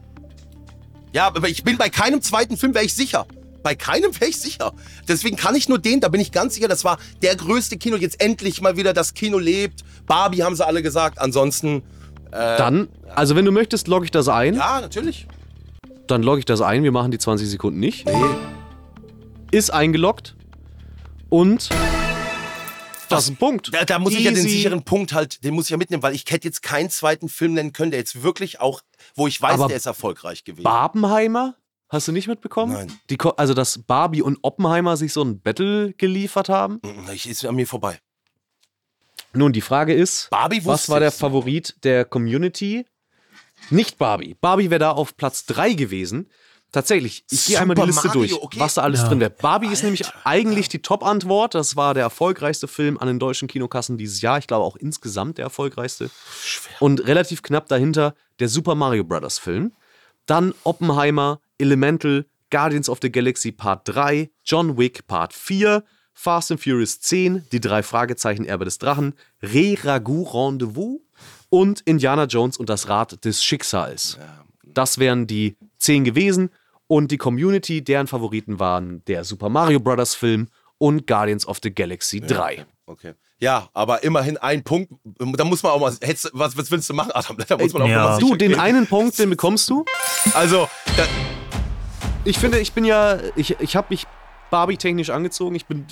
Ja, aber ich bin bei keinem zweiten Film, wäre ich sicher. Bei keinem wäre ich sicher. Deswegen kann ich nur den, da bin ich ganz sicher, das war der größte Kino. Jetzt endlich mal wieder das Kino lebt. Barbie haben sie alle gesagt. Ansonsten, Dann, also wenn du möchtest, logge ich das ein. ja, natürlich. Dann logge ich das ein. Wir machen die 20 Sekunden nicht. Ist eingeloggt. Und. Das ist ein Punkt. Da, da muss ich ja den Easy. sicheren Punkt halt, den muss ich ja mitnehmen, weil ich hätte jetzt keinen zweiten Film nennen können, der jetzt wirklich auch, wo ich weiß, Aber der ist erfolgreich gewesen. Barbenheimer? Hast du nicht mitbekommen? Nein. Die, also, dass Barbie und Oppenheimer sich so ein Battle geliefert haben? Mm, Ich ist an mir vorbei. Nun, die Frage ist, Barbie was war der. Favorit der Community? Nicht Barbie. Barbie wäre da auf Platz 3 gewesen. Tatsächlich, ich gehe einmal die Liste Mario, durch, okay. was da alles Ja. drin wäre. Barbie ist nämlich eigentlich die Top-Antwort. Das war der erfolgreichste Film an den deutschen Kinokassen dieses Jahr. Ich glaube auch insgesamt der erfolgreichste. Und relativ knapp dahinter der Super Mario Brothers Film. Dann Oppenheimer, Elemental, Guardians of the Galaxy Part 3, John Wick Part 4, Fast and Furious 10, die drei Fragezeichen Erbe des Drachen, Re Ragout Rendezvous und Indiana Jones und das Rad des Schicksals. Das wären die zehn gewesen und die Community, deren Favoriten waren der Super Mario Brothers Film und Guardians of the Galaxy 3. Okay. Ja, aber immerhin ein Punkt. Da muss man auch mal. Hättest, was, was willst du machen, Adam? Da muss man auch Ja. mal Du, den einen Punkt, den bekommst du. Also, da, Ich finde, ich bin ja, ich, ich habe mich Barbie-technisch angezogen. Ich bin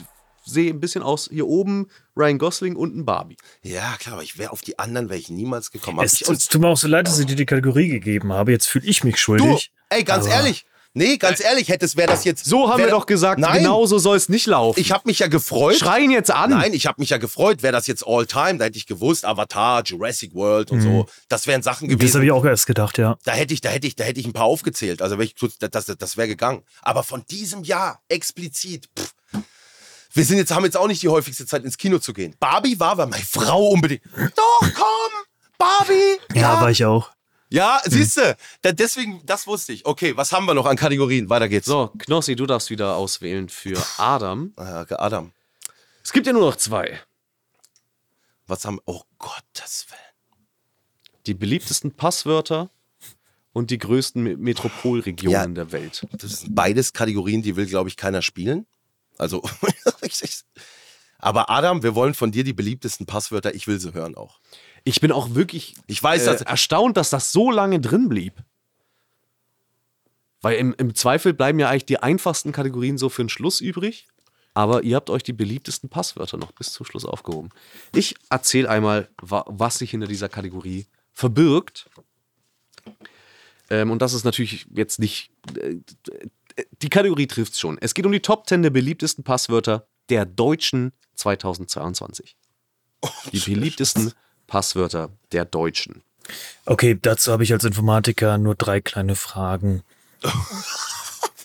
sehe ein bisschen aus hier oben Ryan Gosling und ein Barbie. ja, klar, aber ich wäre auf die anderen wäre ich niemals gekommen. Es, ich, es tut mir auch so leid, dass ich dir die Kategorie gegeben habe. Jetzt fühle ich mich du, schuldig. ey, ganz Aber- ehrlich. Nee, ganz ehrlich, hättest wäre das jetzt. So haben wir doch gesagt, Nein, genau so soll es nicht laufen. Ich habe mich ja gefreut. Schreien jetzt an. Nein, ich habe mich ja gefreut, wäre das jetzt All-Time, da hätte ich gewusst, Avatar, Jurassic World und so. Das wären Sachen Das gewesen. habe ich auch erst gedacht, ja. Da hätte ich, da hätte ich, da hätte ich ein paar aufgezählt. Also ich, das, das, das wäre gegangen. Aber von diesem Jahr explizit. Pff, wir sind jetzt, haben jetzt auch nicht die häufigste Zeit ins Kino zu gehen. Barbie war, weil meine Frau unbedingt. Doch, komm! Barbie! Ja, war ich auch. Ja, siehst du, da, deswegen, das wusste ich. Okay, was haben wir noch an Kategorien? Weiter geht's. So, Knossi, du darfst wieder auswählen für Adam. Ah, Adam, Es gibt ja nur noch zwei. was haben Oh Gottes Willen. Die beliebtesten Passwörter und die größten Me- Metropolregionen Ja. der Welt. Das sind beides Kategorien, die will, glaube ich, keiner spielen. Also, aber Adam, wir wollen von dir die beliebtesten Passwörter. Ich will sie hören auch. Ich bin auch wirklich Ich weiß, äh, dass erstaunt, dass das so lange drin blieb. Weil im, im Zweifel bleiben ja eigentlich die einfachsten Kategorien so für den Schluss übrig. Aber ihr habt euch die beliebtesten Passwörter noch bis zum Schluss aufgehoben. Ich erzähle einmal, wa was sich hinter dieser Kategorie verbirgt. Ähm, und das ist natürlich jetzt nicht. Äh, die Kategorie trifft schon. Es geht um die Top 10 der beliebtesten Passwörter der Deutschen 2022. Die beliebtesten Passwörter der Deutschen. Okay, dazu habe ich als Informatiker nur drei kleine Fragen.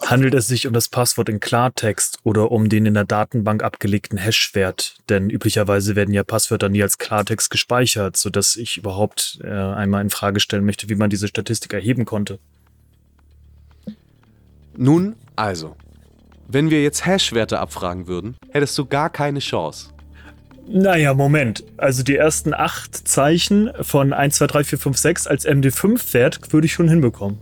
Handelt es sich um das Passwort in Klartext oder um den in der Datenbank abgelegten Hashwert? Denn üblicherweise werden ja Passwörter nie als Klartext gespeichert, sodass ich überhaupt äh, einmal in Frage stellen möchte, wie man diese Statistik erheben konnte. Nun, also, wenn wir jetzt Hash-Werte abfragen würden, hättest du gar keine Chance. Naja, Moment. Also die ersten acht Zeichen von 1, 2, 3, 4, 5, 6 als MD5-Wert würde ich schon hinbekommen.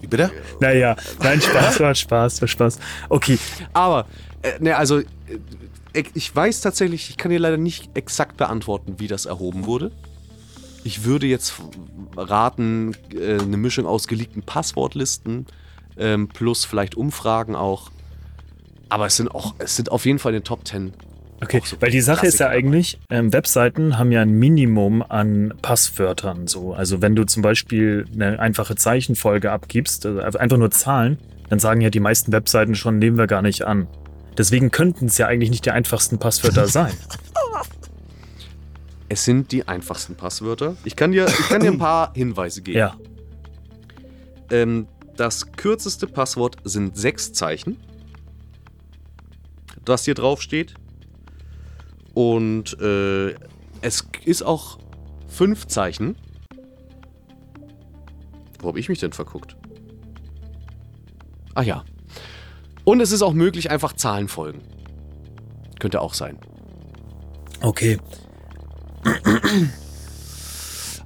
Wie bitte? Naja, nein, Spaß, war Spaß, war Spaß. Okay, Aber, äh, ne, also, äh, ich weiß tatsächlich, ich kann dir leider nicht exakt beantworten, wie das erhoben wurde. Ich würde jetzt raten, äh, eine Mischung aus geleakten Passwortlisten ähm, plus vielleicht Umfragen auch. Aber es sind auch, es sind auf jeden Fall in den Top 10. Okay, so weil die Sache ist ja Klassiker eigentlich, ähm, Webseiten haben ja ein Minimum an Passwörtern. So. Also wenn du zum Beispiel eine einfache Zeichenfolge abgibst, also einfach nur Zahlen, dann sagen ja die meisten Webseiten schon, nehmen wir gar nicht an. Deswegen könnten es ja eigentlich nicht die einfachsten Passwörter sein. Es sind die einfachsten Passwörter. Ich kann dir, ich kann dir ein paar Hinweise geben. Ja. Ähm, das kürzeste Passwort sind sechs Zeichen, das hier drauf steht. Und äh, es ist auch fünf Zeichen. Wo habe ich mich denn verguckt? Ah ja. Und es ist auch möglich, einfach Zahlen folgen. Könnte auch sein. Okay.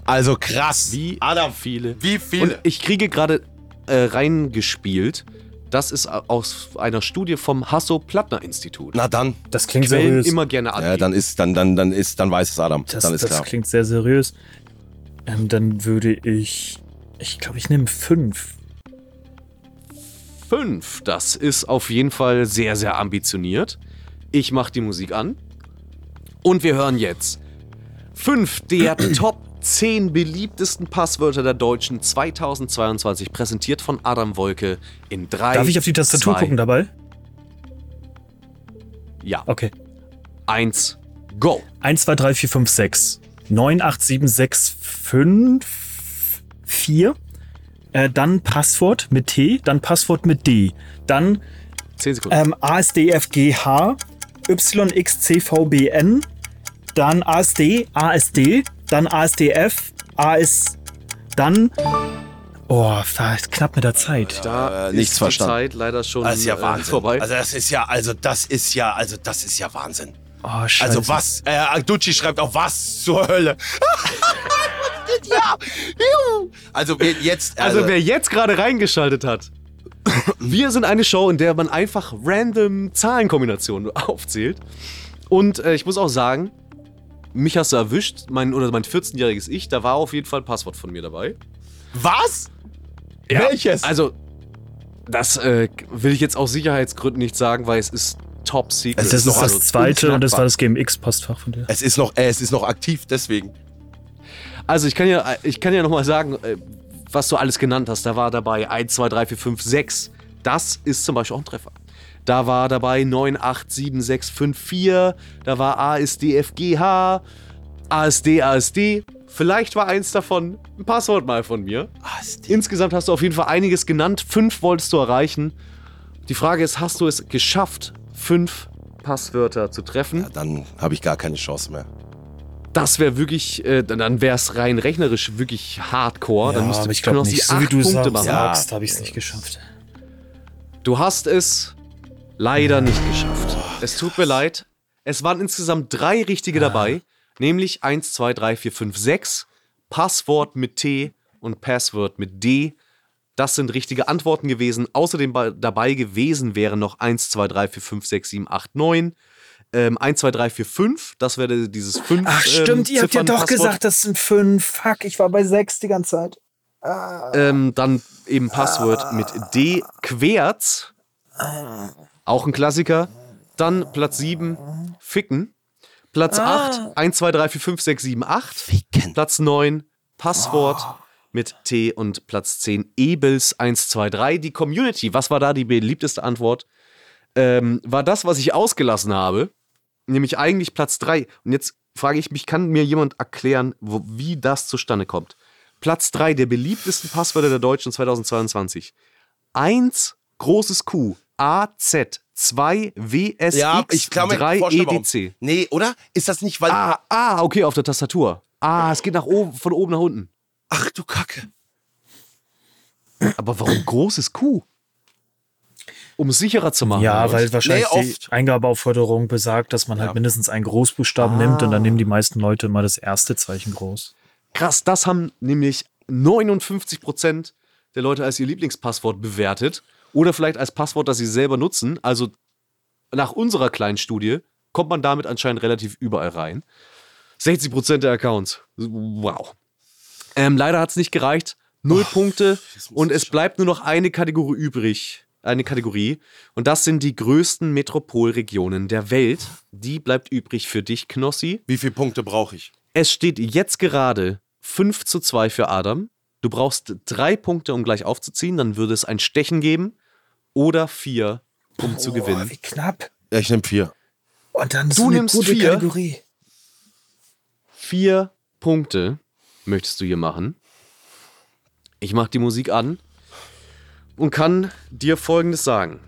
Also krass. Wie Adam, viele? wie viele? Und ich kriege gerade äh, reingespielt, das ist aus einer Studie vom Hasso-Plattner-Institut. Na dann. Das klingt Quellen seriös. immer gerne angeben. Ja, dann ist, dann, dann, dann ist, dann weiß es Adam. das dann ist das klar. klingt sehr seriös. Ähm, dann würde ich. Ich glaube, ich nehme fünf. Fünf. Das ist auf jeden Fall sehr, sehr ambitioniert. Ich mache die Musik an. Und wir hören jetzt fünf der Top 10 beliebtesten Passwörter der Deutschen 2022, präsentiert von Adam Wolke in drei. Darf ich auf die Tastatur zwei, gucken dabei? Ja. Okay. Eins, go. 1, 2, 3, 4, 5, 6. 9, 8, 7, 6, 5, 4. Äh, dann Passwort mit T, dann Passwort mit D. Dann Zehn Sekunden. ähm, ASDFGH, YXCVBN, dann ASD, ASD, dann ASDF, AS, dann. Oh, knapp mit der Zeit. da äh, nichts ist verstanden. die Zeit leider schon Das ist ja äh, Wahnsinn. vorbei. Also das ist ja, also das ist ja, also das ist ja Wahnsinn. Oh, scheiße. Also was? Äh, Ducci schreibt auch was zur Hölle. ja. juhu. Also wir jetzt. Also, wer jetzt gerade reingeschaltet hat, wir sind eine Show, in der man einfach random Zahlenkombinationen aufzählt. Und äh, ich muss auch sagen, mich hast du erwischt, mein, oder mein 14-jähriges Ich, da war auf jeden Fall ein Passwort von mir dabei. was? Welches? Also, das äh, will ich jetzt aus Sicherheitsgründen nicht sagen, weil es ist top secret. das ist noch Also das zweite und das war das GMX-Postfach von dir. es ist noch, äh, es ist noch aktiv, deswegen. Also ich kann ja, ich kann ja nochmal sagen, äh, was du alles genannt hast. Da war dabei 1, 2, 3, 4, 5, 6. Das ist zum Beispiel auch ein Treffer. Da war dabei 9, 8, 7, 6, 5, 4. Da war ASDFGH, ASD, ASD. Vielleicht war eins davon ein Passwort mal von mir. Insgesamt hast du auf jeden Fall einiges genannt. Fünf wolltest du erreichen. Die Frage ist, hast du es geschafft, fünf Passwörter zu treffen? Ja, dann habe ich gar keine Chance mehr. Das wäre wirklich, äh, dann wäre es rein rechnerisch wirklich hardcore. dann müsste ich glaube nicht, so wie acht du Punkte sagst, machen. sagst habe ich es nicht geschafft. Du hast es leider nicht geschafft. Es tut mir leid. Es waren insgesamt drei richtige dabei, nämlich 1, 2, 3, 4, 5, 6. Passwort mit T und Passwort mit D. Das sind richtige Antworten gewesen. Außerdem bei, dabei gewesen wären noch 1, 2, 3, 4, 5, 6, 7, 8, 9. Ähm, 1, 2, 3, 4, 5. Das wäre dieses 5. Ach stimmt, ihr habt ja doch gesagt, das sind fünf. Fuck, ich war bei sechs die ganze Zeit. Ähm, dann eben Passwort mit D. Querz. Auch ein Klassiker. Dann Platz 7, Ficken. Platz 8, 1, 2, 3, 4, 5, 6, 7, 8. Ficken. Platz 9, Passwort mit T. Und Platz 10, Ebels 1, 2, 3. Die Community, was war da die beliebteste Antwort? Ähm, war das, was ich ausgelassen habe, nämlich eigentlich Platz 3. Und jetzt frage ich mich, kann mir jemand erklären, wo, wie das zustande kommt? Platz 3 der beliebtesten Passwörter der Deutschen 2022. 1 großes Q, AZ, 2 WSX, Ja, ich kann mir 3 vorstellen, warum. EDC. Nee, oder? Ist das nicht, weil. Ah, ah, okay, auf der Tastatur. Ah, es geht nach oben, von oben nach unten. Ach du Kacke. Aber warum großes Q? Um es sicherer zu machen. Ja, weil was? wahrscheinlich Nee, die. Eingabeaufforderung besagt, dass man halt mindestens einen Großbuchstaben nimmt und dann nehmen die meisten Leute immer das erste Zeichen groß. Krass, das haben nämlich 59% der Leute als ihr Lieblingspasswort bewertet. Oder vielleicht als Passwort, das sie selber nutzen. Also nach unserer kleinen Studie kommt man damit anscheinend relativ überall rein. 60% der Accounts. Wow. Ähm, leider hat es nicht gereicht. Null Punkte. Und es bleibt nur noch eine Kategorie übrig. Eine Kategorie. Und das sind die größten Metropolregionen der Welt. Die bleibt übrig für dich, Knossi. Wie viele Punkte brauche ich? Es steht jetzt gerade 5 zu 2 für Adam. Du brauchst drei Punkte, um gleich aufzuziehen. Dann würde es ein Stechen geben. Oder vier, um zu gewinnen. wie knapp. Ja, ich nehme vier. Und dann Du nimmst vier. Kategorie. Vier Punkte möchtest du hier machen. Ich mache die Musik an und kann dir Folgendes sagen.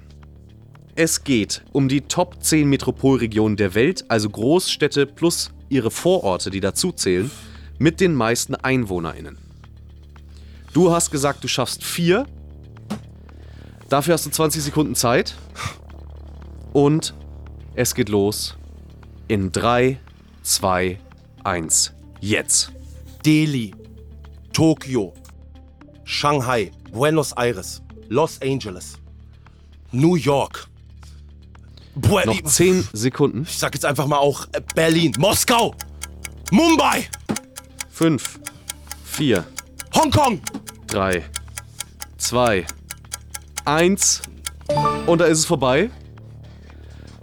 Es geht um die Top 10 Metropolregionen der Welt, also Großstädte plus ihre Vororte, die dazu zählen, mit den meisten EinwohnerInnen. Du hast gesagt, du schaffst vier. Dafür hast du 20 Sekunden Zeit. Und es geht los in 3, 2, 1. Jetzt. Delhi, Tokio, Shanghai, Buenos Aires, Los Angeles, New York. Bue Noch 10 Sekunden. ich sag jetzt einfach mal auch äh, Berlin, Moskau, Mumbai, 5, 4, Hongkong. 3, 2, 1. Und da ist es vorbei.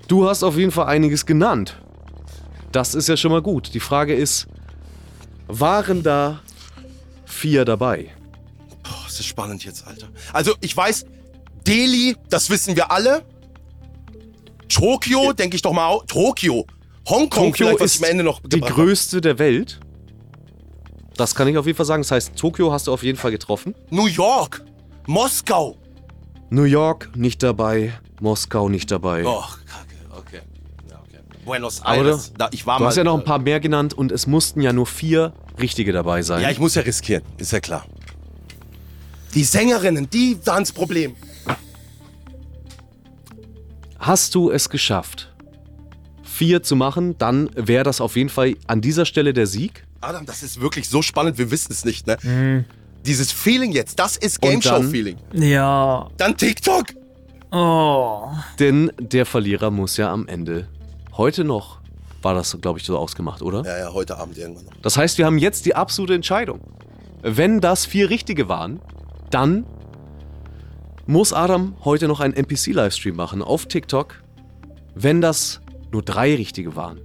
Du hast auf jeden Fall einiges genannt. Das ist ja schon mal gut. Die Frage ist, waren da vier dabei? Boah, das ist spannend jetzt, Alter. Also ich weiß, Delhi, das wissen wir alle. Tokio, denke ich doch mal auch. Tokio. Hongkong Tokio was ist ich am Ende noch die habe. größte der Welt. Das kann ich auf jeden Fall sagen. Das heißt, Tokio hast du auf jeden Fall getroffen. New York, Moskau. New York nicht dabei. Moskau nicht dabei. Oh, kacke, okay. Ja, okay. Buenos Aires. Da, ich war Du mal, hast ja noch ein äh, paar mehr genannt und es mussten ja nur vier richtige dabei sein. Ja, ich muss ja riskieren, ist ja klar. Die Sängerinnen, die waren das Problem. Hast du es geschafft, vier zu machen, dann wäre das auf jeden Fall an dieser Stelle der Sieg. Adam, das ist wirklich so spannend, wir wissen es nicht, ne? Dieses Feeling jetzt, das ist Game Show Feeling. Ja. Dann TikTok. Oh. Denn der Verlierer muss ja am Ende heute noch, war das, glaube ich, so ausgemacht, oder? Ja, ja, heute Abend irgendwann noch. Das heißt, wir haben jetzt die absolute Entscheidung. Wenn das vier richtige waren, dann muss Adam heute noch einen NPC-Livestream machen auf TikTok. Wenn das nur drei richtige waren,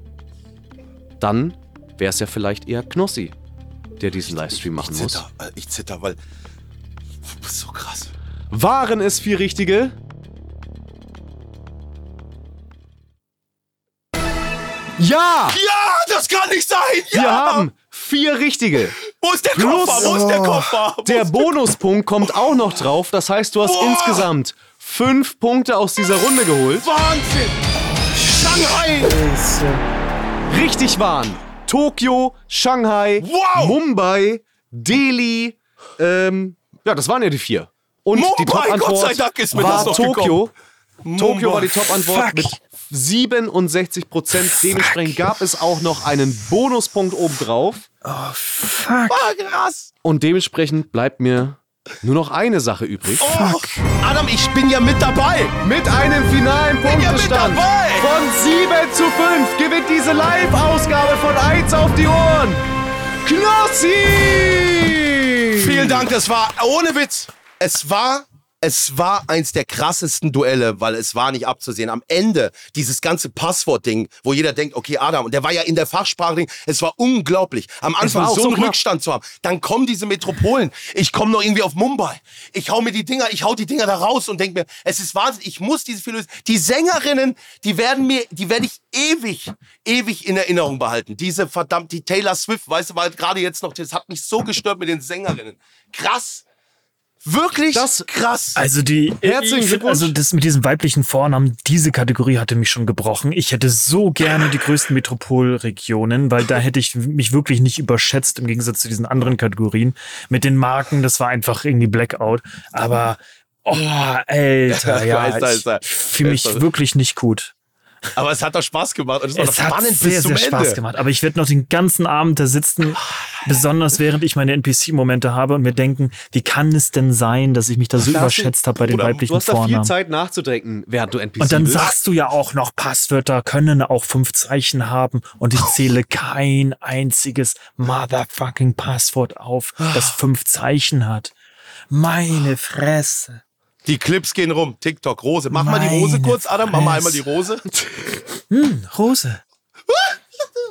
dann wäre es ja vielleicht eher Knossi, der diesen Livestream machen ich muss. zitter, äh, ich zitter, weil so krass. Waren es vier richtige? Ja! Ja, das kann nicht sein. Ja. Wir haben vier richtige. Wo ist der Plus- Koffer? Wo ist der Koffer? Wo Der Bonuspunkt kommt auch noch drauf. Das heißt, du hast Boah. insgesamt fünf Punkte aus dieser Runde geholt. Wahnsinn. Shanghai. Richtig waren Tokio, Shanghai, Wow. Mumbai, Delhi. Ähm, ja, das waren ja die vier. Und Mumbai, die Top-Antwort Gott sei Dank ist mir war das noch Tokio. Tokio war die Mumbai. Top-Antwort mit 67 Prozent. Dementsprechend gab es auch noch einen Bonuspunkt obendrauf. Fuck. Ah, krass. Und dementsprechend bleibt mir nur noch eine Sache übrig. Oh, Adam, ich bin ja mit dabei. Mit einem finalen ja mit Punktestand dabei. von 7 zu 5 gewinnt diese Live-Ausgabe von 1 auf die Ohren. Knossi! Vielen Dank, das war ohne Witz. Es war, es war eins der krassesten Duelle, weil es war nicht abzusehen. Am Ende dieses ganze Passwort-Ding, wo jeder denkt, okay, Adam, und der war ja in der Fachsprache, Ding, es war unglaublich. Am Anfang so einen knapp. Rückstand zu haben. Dann kommen diese Metropolen. Ich komme noch irgendwie auf Mumbai. Ich hau mir die Dinger, ich hau die Dinger da raus und denke mir, es ist Wahnsinn. Ich muss diese Philosophie. Die Sängerinnen, die werden mir, die werde ich ewig, ewig in Erinnerung behalten. Diese verdammt, die Taylor Swift, weißt du, weil gerade jetzt noch, das hat mich so gestört mit den Sängerinnen. Krass. Wirklich Das- krass. Also die Herzlichen Glückwunsch. Also das mit diesem weiblichen Vornamen, diese Kategorie hatte mich schon gebrochen. Ich hätte so gerne die größten Metropolregionen, weil da hätte ich mich wirklich nicht überschätzt im Gegensatz zu diesen anderen Kategorien. Mit den Marken, das war einfach irgendwie Blackout. Aber oh, Alter, ja, ich fühle mich wirklich nicht gut. Aber es hat doch Spaß gemacht und es war Es doch hat sehr, sehr Ende. Spaß gemacht. Aber ich werde noch den ganzen Abend da sitzen, besonders während ich meine NPC-Momente habe und mir denken, wie kann es denn sein, dass ich mich da so überschätzt habe bei den weiblichen Du hast da viel Vornamen? Zeit nachzudenken, während du NPC Und dann bist. sagst du ja auch noch, Passwörter können auch fünf Zeichen haben und ich zähle kein einziges motherfucking Passwort auf, das fünf Zeichen hat. Meine Fresse. Die Clips gehen rum. TikTok, Rose. Mach mal die Meine Rose kurz, Adam. Mach mal einmal die. Rose. Rose.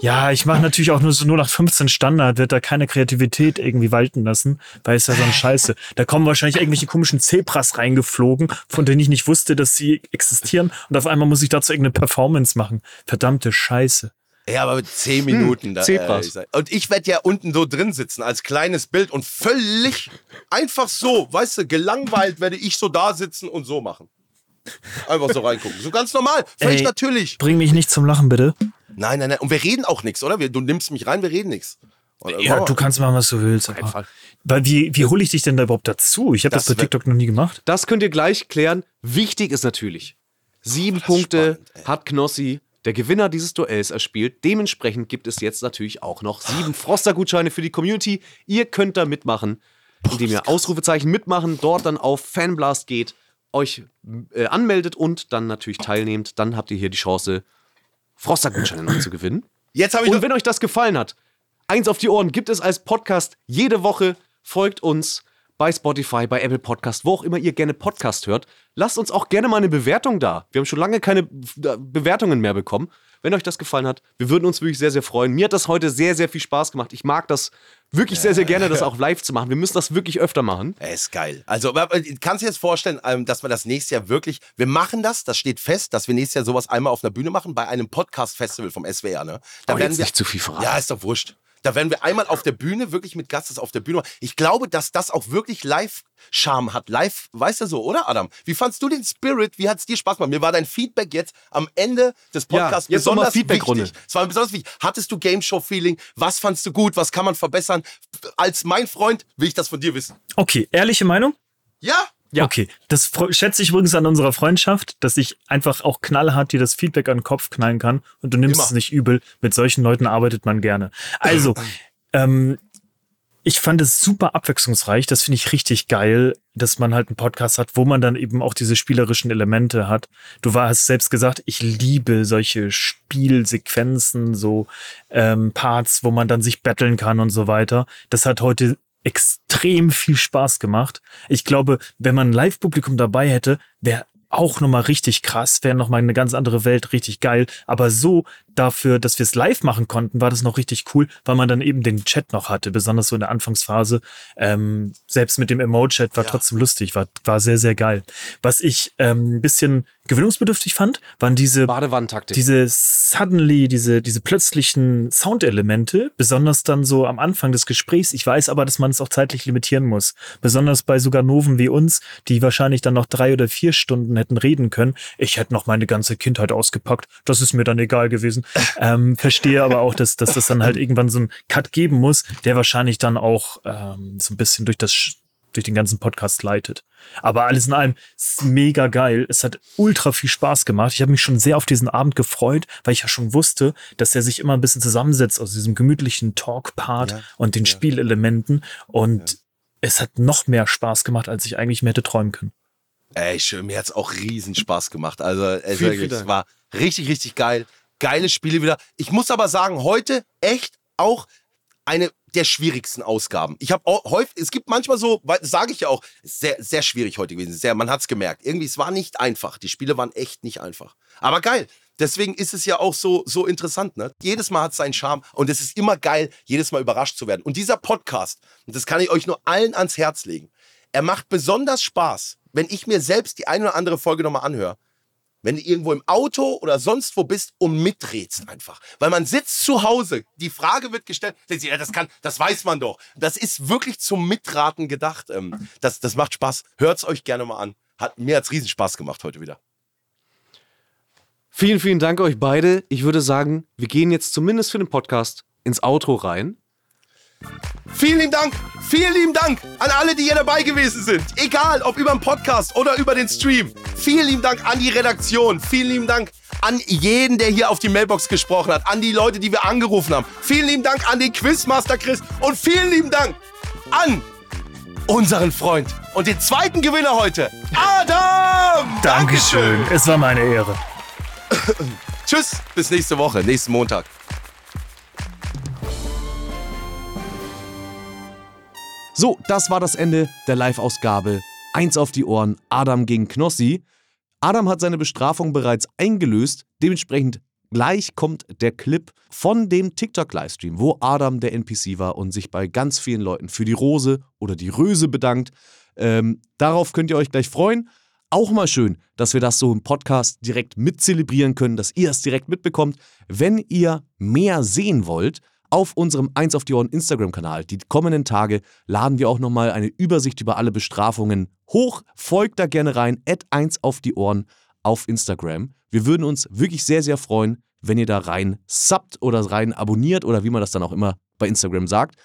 Ja, ich mache natürlich auch nur so 0815 Standard, wird da keine Kreativität irgendwie walten lassen, weil es ja so ein Scheiße. Da kommen wahrscheinlich irgendwelche komischen Zebras reingeflogen, von denen ich nicht wusste, dass sie existieren und auf einmal muss ich dazu irgendeine Performance machen. Verdammte Scheiße. Ja, aber mit zehn Minuten. da, Zebras. äh, und ich werde ja unten so drin sitzen als kleines Bild und völlig einfach so, weißt du, gelangweilt werde ich so da sitzen und so machen. Einfach so reingucken. So ganz normal. Völlig Ey. natürlich. Bring mich nicht zum Lachen, bitte. Nein, nein, nein. Und wir reden auch nichts, oder? Wir, du nimmst mich rein, wir reden nichts. Und, Ja, oh, du kannst machen, was du willst. Aber, Fall. weil wie, wie hole ich dich denn da überhaupt dazu? Ich habe das, Das bei TikTok noch nie gemacht. Das könnt ihr gleich klären. Wichtig ist natürlich, sieben Punkte spannend, hat Knossi, der Gewinner dieses Duells, erspielt. Dementsprechend gibt es jetzt natürlich auch noch sieben Froster-Gutscheine für die Community. Ihr könnt da mitmachen, indem ihr Ausrufezeichen mitmachen, dort dann auf Fanblast geht, euch äh, anmeldet und dann natürlich teilnehmt. Dann habt ihr hier die Chance, Froster-Gutscheine noch zu gewinnen. Jetzt habe ich Und wenn euch das gefallen hat, eins auf die Ohren gibt es als Podcast jede Woche. Folgt uns bei Spotify, bei Apple Podcast, wo auch immer ihr gerne Podcast hört. Lasst uns auch gerne mal eine Bewertung da. Wir haben schon lange keine Bewertungen mehr bekommen. Wenn euch das gefallen hat, wir würden uns wirklich sehr, sehr freuen. Mir hat das heute sehr, sehr viel Spaß gemacht. Ich mag das wirklich sehr, sehr gerne, das auch live zu machen. Wir müssen das wirklich öfter machen. Ey, ist geil. Also, kannst du dir jetzt vorstellen, ähm, dass wir das nächstes Jahr wirklich, wir machen das, das steht fest, dass wir nächstes Jahr sowas einmal auf einer Bühne machen, bei einem Podcast-Festival vom SWR, ne? Da Aber jetzt nicht zu viel verraten. Ja, ist doch wurscht. Da werden wir einmal auf der Bühne, wirklich mit Gastes auf der Bühne. Ich glaube, dass das auch wirklich Live-Charme hat. Live, weißt du so, oder Adam? Wie fandst du den Spirit? Wie hat es dir Spaß gemacht? Mir war dein Feedback jetzt am Ende des Ja, Podcasts mal besonders wichtig. Es war besonders wichtig. Hattest du Game Show-Feeling? Was fandst du gut? Was kann man verbessern? Als mein Freund will ich das von dir wissen. Okay, ehrliche Meinung? Ja? Ja. Okay, das schätze ich übrigens an unserer Freundschaft, dass ich einfach auch knallhart dir das Feedback an den Kopf knallen kann und du nimmst Immer. es nicht übel. Mit solchen Leuten arbeitet man gerne. Also, ähm, ich fand es super abwechslungsreich. Das finde ich richtig geil, dass man halt einen Podcast hat, wo man dann eben auch diese spielerischen Elemente hat. Du hast selbst gesagt, ich liebe solche Spielsequenzen, so ähm, Parts, wo man dann sich battlen kann und so weiter. Das hat heute extrem viel Spaß gemacht. Ich glaube, wenn man ein Live-Publikum dabei hätte, wäre auch nochmal richtig krass, wäre nochmal eine ganz andere Welt, richtig geil. Aber so dafür, dass wir es live machen konnten, war das noch richtig cool, weil man dann eben den Chat noch hatte, besonders so in der Anfangsphase. Ähm, selbst mit dem Emote-Chat war trotzdem lustig, war, war sehr, sehr geil. Was ich ähm, ein bisschen gewöhnungsbedürftig fand, waren diese Badewanntaktik. diese suddenly, diese, diese plötzlichen Soundelemente, besonders dann so am Anfang des Gesprächs. Ich weiß aber, dass man es auch zeitlich limitieren muss. Besonders bei sogar Noven wie uns, die wahrscheinlich dann noch drei oder vier Stunden hätten reden können. Ich hätte noch meine ganze Kindheit ausgepackt. Das ist mir dann egal gewesen. Ähm, verstehe aber auch, dass, dass das dann halt irgendwann so einen Cut geben muss, der wahrscheinlich dann auch ähm, so ein bisschen durch das durch den ganzen Podcast leitet. Aber alles in allem mega geil. Es hat ultra viel Spaß gemacht. Ich habe mich schon sehr auf diesen Abend gefreut, weil ich ja schon wusste, dass er sich immer ein bisschen zusammensetzt aus diesem gemütlichen Talk-Part Ja, und den ja. Spielelementen. Und es hat noch mehr Spaß gemacht, als ich eigentlich mir hätte träumen können. Ey, schön, mir hat's auch riesen Spaß gemacht. Also, es, wirklich, es war richtig, richtig geil. Geile Spiele wieder. Ich muss aber sagen, heute echt auch eine der schwierigsten Ausgaben. Ich habe häufig, es gibt manchmal so, sage ich ja auch, sehr, sehr schwierig heute gewesen. Sehr, man hat's gemerkt. Irgendwie, es war nicht einfach. Die Spiele waren echt nicht einfach. Aber geil. Deswegen ist es ja auch so, so interessant. Ne? Jedes Mal hat seinen Charme und es ist immer geil, jedes Mal überrascht zu werden. Und dieser Podcast, und das kann ich euch nur allen ans Herz legen, er macht besonders Spaß, wenn ich mir selbst die eine oder andere Folge nochmal anhöre. Wenn du irgendwo im Auto oder sonst wo bist und mitredst einfach. Weil man sitzt zu Hause, die Frage wird gestellt, das kann, das weiß man doch. Das ist wirklich zum Mitraten gedacht. Ähm, Das, das macht Spaß. Hört's euch gerne mal an. Hat, mir hat's riesen Spaß gemacht heute wieder. Vielen, vielen Dank euch beide. Ich würde sagen, wir gehen jetzt zumindest für den Podcast ins Outro rein. Vielen lieben Dank, vielen lieben Dank an alle, die hier dabei gewesen sind. Egal, ob über den Podcast oder über den Stream. Vielen lieben Dank an die Redaktion. Vielen lieben Dank an jeden, der hier auf die Mailbox gesprochen hat. An die Leute, die wir angerufen haben. Vielen lieben Dank an den Quizmaster Chris. Und vielen lieben Dank an unseren Freund und den zweiten Gewinner heute, Adam. Dankeschön. Es war meine Ehre. Tschüss, bis nächste Woche, nächsten Montag. So, das war das Ende der Live-Ausgabe. Eins auf die Ohren, Adam gegen Knossi. Adam hat seine Bestrafung bereits eingelöst. Dementsprechend gleich kommt der Clip von dem TikTok-Livestream, wo Adam der NPC war und sich bei ganz vielen Leuten für die Rose oder die Röse bedankt. Ähm, darauf könnt ihr euch gleich freuen. Auch mal schön, dass wir das so im Podcast direkt mitzelebrieren können, dass ihr es direkt mitbekommt. Wenn ihr mehr sehen wollt, auf unserem 1 auf die Ohren Instagram-Kanal. Die kommenden Tage laden wir auch nochmal eine Übersicht über alle Bestrafungen hoch. Folgt da gerne rein, at 1 auf die Ohren auf Instagram. Wir würden uns wirklich sehr, sehr freuen, wenn ihr da rein subbt oder rein abonniert oder wie man das dann auch immer bei Instagram sagt.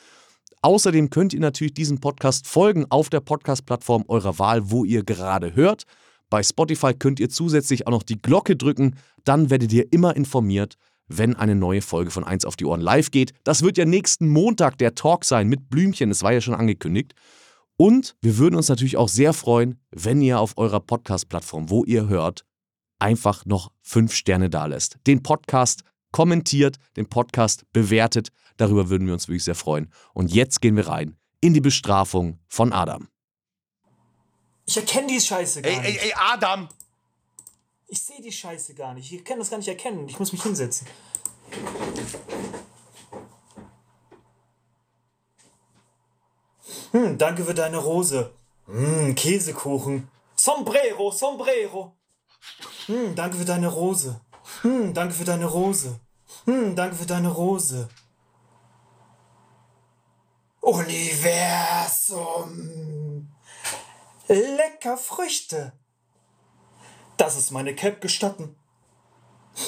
Außerdem könnt ihr natürlich diesem Podcast folgen auf der Podcast-Plattform eurer Wahl, wo ihr gerade hört. Bei Spotify könnt ihr zusätzlich auch noch die Glocke drücken, dann werdet ihr immer informiert, wenn eine neue Folge von 1 auf die Ohren live geht. Das wird ja nächsten Montag der Talk sein mit Blümchen, es war ja schon angekündigt. Und wir würden uns natürlich auch sehr freuen, wenn ihr auf eurer Podcast-Plattform, wo ihr hört, einfach noch fünf Sterne dalässt. Den Podcast kommentiert, den Podcast bewertet. Darüber würden wir uns wirklich sehr freuen. Und jetzt gehen wir rein in die Bestrafung von Adam. Ich erkenne die Scheiße gar Ey, ey, nicht. ey, Adam! Ich sehe die Scheiße gar nicht. Ich kann das gar nicht erkennen. Ich muss mich hinsetzen. Hm, danke für deine Rose. Hm, Käsekuchen. Sombrero, Sombrero. Hm, danke für deine Rose. Hm, danke für deine Rose. Hm, danke für deine Rose. Universum. Lecker Früchte. Das ist meine Cap gestatten.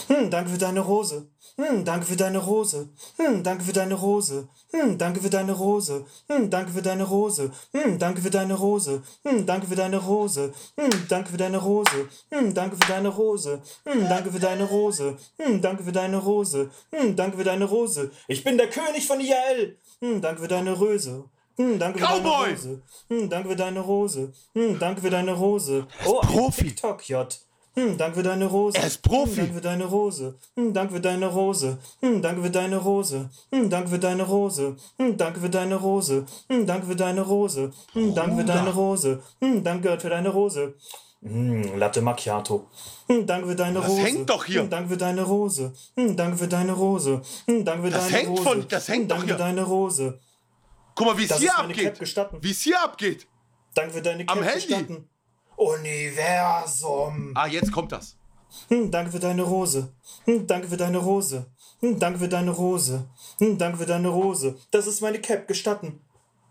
Hm, danke für deine Rose. Hm, danke für deine Rose. Hm, danke für deine Rose. Hm, danke für deine Rose. Hm, danke für deine Rose. Hm, danke für deine Rose. Hm, danke für deine Rose. Hm, danke für deine Rose. Hm, danke für deine Rose. Hm, danke für deine Rose. Hm, danke für deine Rose. Hm, danke für deine Rose. Ich bin der König von IAL. Hm, danke für deine Röse. Hm, danke für deine Cowboy! Rose. Hm, danke für deine Rose. Hm, danke für deine Rose. Oh, Profi. TikTok-J. Hm, danke für deine Rose. Er ist Profi. Hm, danke für deine Rose. Hm, danke für deine Rose. Hm, danke für deine Rose. Hm, danke für deine Rose. Hm, danke für deine Rose. Hm, danke für deine Rose. Hm, danke für deine Rose. Hm, danke für deine Rose. Hm, Latte Macchiato. Hm, danke für deine Das Rose. hängt doch hier. Hm, danke für deine Rose. Hm, danke für deine Rose. Hm, danke für Das deine hängt Rose. von- das hängt hm, doch danke hier. für deine Rose. Guck mal, wie es hier abgeht. gestatten. Wie es hier abgeht. Danke für deine Am Cap Handy. gestatten. Universum. Ah, jetzt kommt das. Hm, danke für deine Rose. Hm, danke für deine Rose. Hm, danke für deine Rose. Hm, danke für deine Rose. Das ist meine Cap gestatten.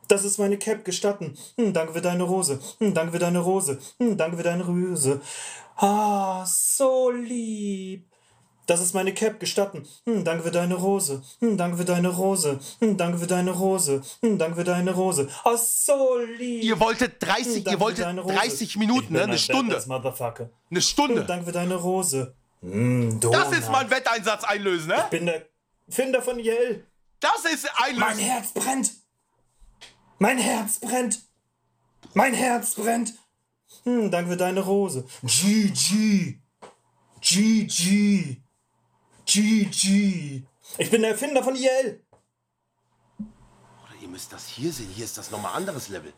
Das ist meine Cap gestatten. Hm, danke für deine Rose. Hm, danke für deine Rose. Danke für deine Rose. Ah, so lieb. Das ist meine Cap gestatten. Hm, danke für deine Rose. Hm, danke für deine Rose. Hm, danke für deine Rose. Hm, danke für deine Rose. Ah, so lieb. Ihr wolltet Hm, 30, danke ihr wolltet deine Rose. 30 Ich Minuten, ne? ein Eine Stunde. Motherfucker. Eine Hm, Stunde. danke für deine Rose. Hm, Das ist mein Wetteinsatz einlösen, ne? Ich bin der Finder von IL. Das ist Mein einlösen. Herz brennt. Mein Herz brennt. Mein Herz brennt. Hm, danke für deine Rose. GG. GG. GG. Ich bin der Erfinder von IL. Oder ihr müsst das hier sehen. Hier ist das nochmal anderes Level.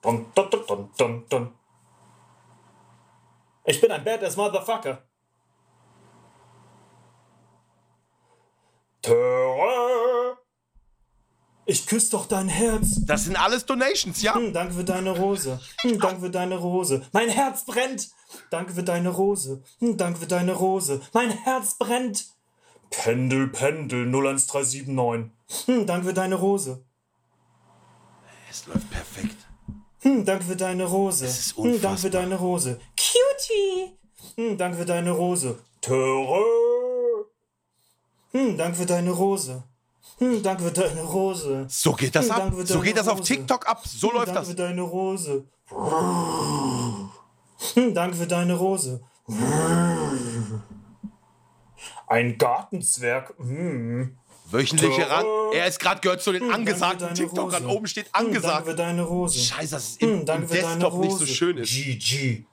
Dun, dun, dun, dun. Ich bin ein badass Motherfucker. Terror. Ich küsse doch dein Herz. Das sind alles Donations, ja? Hm, danke für deine Rose. Hm, danke für deine Rose. Mein Herz brennt. Danke für deine Rose. Hm, danke für deine Rose. Mein Herz brennt. Pendel, Pendel 01379. Hm, danke für deine Rose. Es läuft perfekt. Hm, danke für deine Rose. Das ist Hm, danke unfassbar. für deine Rose. Cutie. Hm, danke für deine Rose. Hm, danke für deine Rose. Hm, danke für deine Rose. So geht das Hm, ab. danke So geht das auf. TikTok ab. So Hm, läuft danke das. für deine Rose. Hm, danke für deine Rose. Ein Gartenzwerg. Hm. Wöchentliche ran. Er ist gerade gehört zu den Hm, danke angesagten TikTokern. Oben steht Hm, danke angesagt. für deine Rose. Scheiße, dass es Hm, im, danke im für deine Desktop nicht so Rose. schön ist. GG.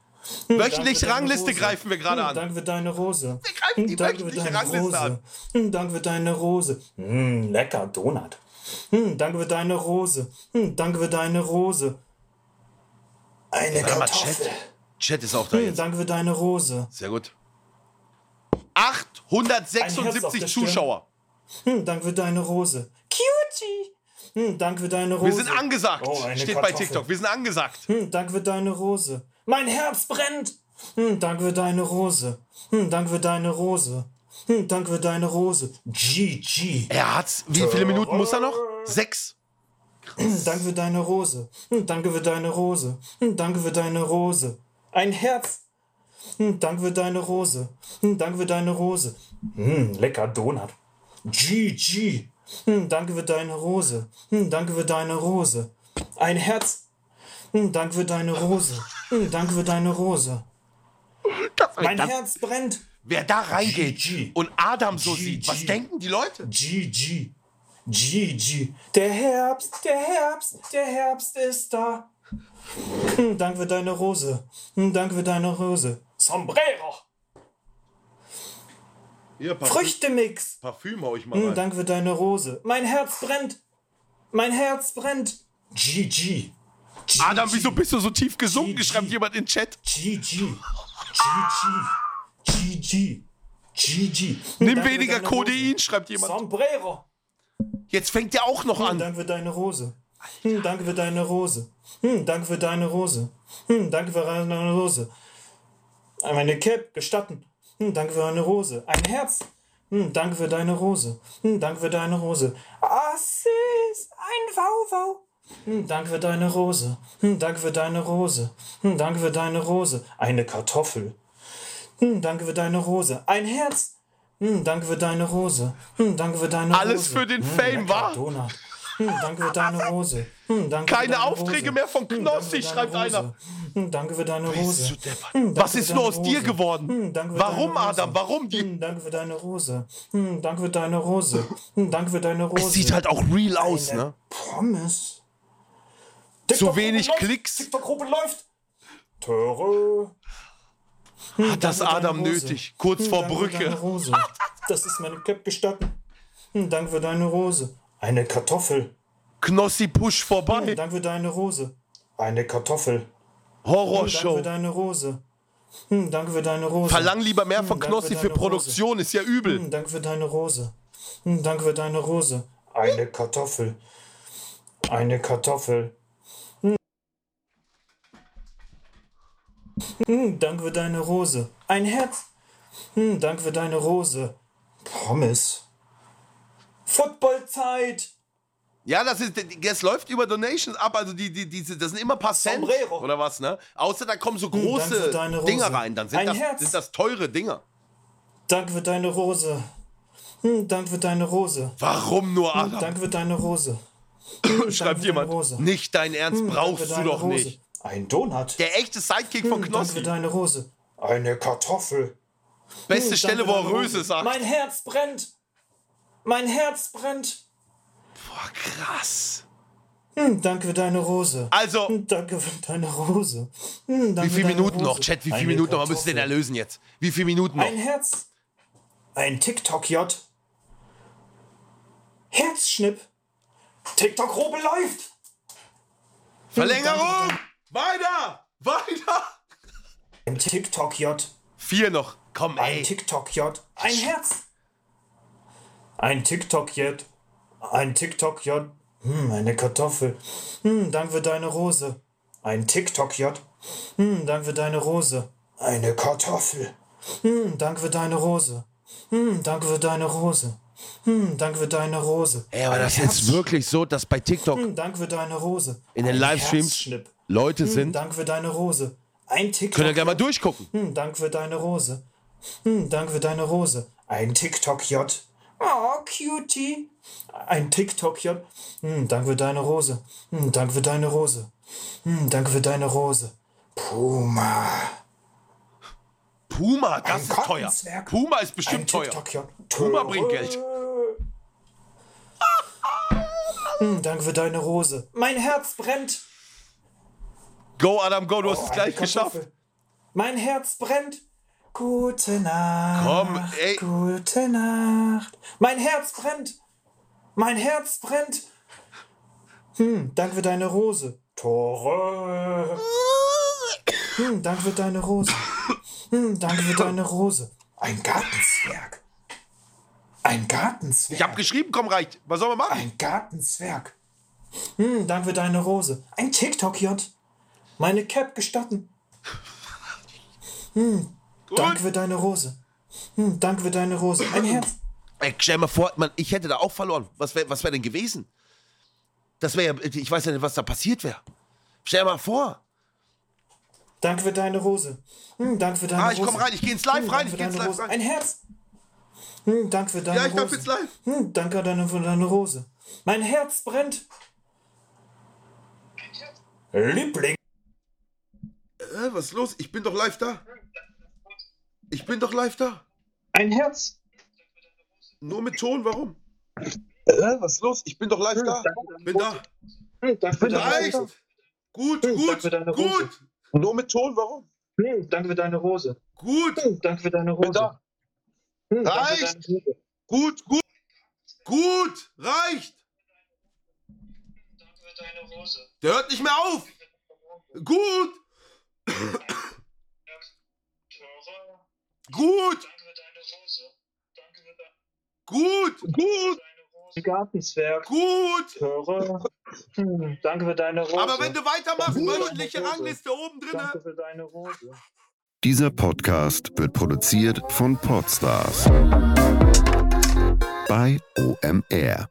Wöchentliche danke für deine Rangliste Rose. greifen wir gerade an. Danke für deine Rose. Wir greifen die danke für wöchentliche Rangliste Rose. an. Danke für deine Rose. Hm, lecker Donut. Hm, danke für deine Rose. Hm, danke für deine Rose. Eine Kartoffel. Chat. Chat ist auch da Hm, jetzt. danke für deine Rose. Sehr gut. Ein Herz auf 876 der Stirn. Zuschauer. Hm, danke für deine Rose. Cutie. Hm, danke für deine Rose. Wir sind angesagt. Oh, Steht bei Kartoffel. TikTok. Wir sind angesagt. Hm, danke für deine Rose. Mein Herz brennt. Hm, danke für deine Rose. Hm, danke für deine Rose. Hm, danke für deine Rose. GG. Er hat's. Wie viele Minuten muss er noch? Sechs. Hm, danke für deine Rose. Hm, danke für deine Rose. Hm, danke für deine Rose. Ein Herz. Hm, danke für deine Rose. Hm, danke für deine Rose. Hm, lecker Donut. GG. Hm, danke für deine Rose. Hm, danke für deine Rose. Ein Herz. Hm, danke für deine Rose. Hm, danke für deine Rose. Mein Herz brennt. Wer da reingeht GG. und Adam so GG. sieht, was denken die Leute? GG. GG. Der Herbst, der Herbst, der Herbst ist da. Hm, danke für deine Rose. Hm, danke für deine Rose. Sombrero. Hier, Parfüm, Früchtemix. Parfüm hau ich mal Hm, rein. danke für deine Rose. Mein Herz brennt. Mein Herz brennt. GG. Adam, wieso bist du so tief gesunken? GG. Schreibt jemand in den Chat. GG. GG. GG. GG. Nimm weniger. Codein, schreibt jemand. Sombrero. Jetzt fängt der auch noch an. danke für deine Rose. Hm, danke für deine Rose. Hm, danke für deine Rose. Hm, danke für deine Rose. Meine Cap gestatten. Hm, danke für deine Rose. Ein Herz. Hm, danke für deine Rose. Hm, danke für deine Rose. Assis, ein Wauwau. Hm, danke für deine Rose. Hm, danke für deine Rose. Hm, danke für deine Rose. Eine Kartoffel. Hm, danke für deine Rose. Ein Herz. Hm, danke für deine Rose. Hm, danke für deine Alles Rose. für den Hm, Fame, lecker wa? Donut. Hm, danke für deine Rose. Hm, danke Keine Aufträge Rose. mehr von Hm, Knossi, deine schreibt Rose. einer. Hm, danke für deine Rose. Hm, danke Was ist nur aus dir Rose. geworden? Hm, Warum. Adam? Warum die? Hm, danke für deine Rose. Hm, danke für deine Rose. Hm, danke für deine Rose. Es sieht halt auch real aus, Eine ne? Pommes. So wenig. Klicks. TikTok-Gruppe läuft. Töre. Hm, Hat das Adam nötig? Kurz Hm, vor danke für deine Brücke. Rose. Das ist meine Cap gestatten. Hm, danke für deine Rose. Eine Kartoffel. Knossi Push Hm, vorbei. danke für deine Rose. Eine Kartoffel. Hm, danke Horrorshow. für deine Rose. Hm, danke für deine Rose. Verlang lieber mehr von Hm, danke Knossi für für deine Rose. Produktion, ist ja übel. Hm, danke für deine Rose. Hm, danke für deine Rose. Eine Kartoffel. Eine Kartoffel. Hm. Hm, danke für deine Rose. Ein Herz. Hm, danke für deine Rose. Pommes. Footballzeit. Ja, das ist, das läuft über Donations ab, also die, die, diese, das sind immer paar Cent Sombrero. oder was, ne? Außer da kommen so für große. Dinger rein, dann sind Ein das, Herz. sind das teure Dinger. Danke für deine Rose. Hm, danke für deine Rose. Warum nur, Hm, Adam? danke für deine Rose. Hm, Schreibt jemand. Rose. Nicht dein Ernst, Hm, brauchst du doch Rose. nicht. Ein Donut. Der echte Sidekick von Hm, danke für Knossi. deine Rose. Eine Kartoffel. Beste Hm, Stelle, wo er Röse sagt. Mein Herz brennt. Mein Herz brennt. Boah, krass. Hm, danke für deine Rose. Also, Hm, danke für deine Rose. Hm, danke wie viele Minuten Rose. noch? Chat, wie viele Eine Minuten noch? Man müsste den Kartoffel. erlösen jetzt. Wie viele Minuten noch? Ein Herz. Ein TikTok-J. Herzschnipp. TikTok-Robe läuft. Verlängerung! Weiter! Weiter! Ein TikTok-J. Vier noch. Komm, Ein ey. TikTok-J. Ein Herz. Ein TikTok-J. Ein TikTok-J. Hm, eine Kartoffel. Hm, danke für deine Rose. Ein TikTok-J. Hm, danke für deine Rose. Eine Kartoffel. Hm, danke für deine Rose. Hm, danke für deine Rose. Hm, danke für deine Rose. Ey, aber Ein das ist Herz. wirklich so, dass bei TikTok Hm, danke für deine Rose. in den Livestreams. Leute Hm, sind. danke für deine Rose. Ein TikTok. Könnt ihr gerne mal durchgucken. Hm, danke für deine Rose. Hm, danke für deine Rose. Ein TikTok-J. Oh, Cutie. Ein TikTok-J. Hm, danke für deine Rose. Hm, danke für deine Rose. Hm, danke für deine Rose. Puma. Puma, das Ein ist teuer. Puma ist bestimmt teuer. Puma bringt Geld. Hm, danke für deine Rose. Mein Herz brennt. Go, Adam, go, du hast es gleich geschafft. Mein Herz brennt. Gute Nacht. Komm, ey. Gute Nacht. Mein Herz brennt. Mein Herz brennt. Hm, danke für deine Rose. Tore. Hm, danke für deine Rose. Hm, danke für deine Rose. Ein Gartenzwerg. Ein Gartenzwerg. Ich hab geschrieben, komm, reicht. Was soll man machen? Ein Gartenzwerg. Hm, danke für deine Rose. Ein TikTok-J. Meine Cap gestatten. Hm, danke für deine Rose. Hm, danke für deine Rose. Ein Herz. Ey, stell mal vor, man, ich hätte da auch verloren. Was wäre was wär denn gewesen? Das wäre ja, ich weiß ja nicht, was da passiert wäre. Stell dir mal vor. Danke für deine Rose. Hm, danke für deine Ah, Rose. ich komm rein, ich geh ins Live Hm, rein, ich für geh ins deine Live Rose. rein. Ein Herz. Hm, danke für deine Ja, ich darf Rose. jetzt live. Hm, danke deine, für deine Rose. Mein Herz brennt. Liebling. Äh, was ist los? Ich bin doch live da. Ich bin doch live da. Ein Herz. Nur mit Ton, warum? Äh, was ist los? Ich bin doch live da. Bin da. Hm, danke für deine Reicht. Rose. Gut, Hm, gut, danke für deine Rose. gut. Nur mit Ton, warum? Hm, danke für deine Rose. Gut, Hm, danke für deine Rose. da. Hm, Reicht. gut, gut. Gut, reicht. Danke für deine Rose. Der hört nicht mehr auf. Gut, gut, Danke für deine Rose. Danke für deine gut, gut, Rose. Gartenzwerg. gut. Höre. Hm, danke für deine Rose. Aber wenn du weitermachst, wöchentliche. Rangliste oben drinne. Danke für deine Rose. Dieser Podcast wird produziert von Podstars bei OMR.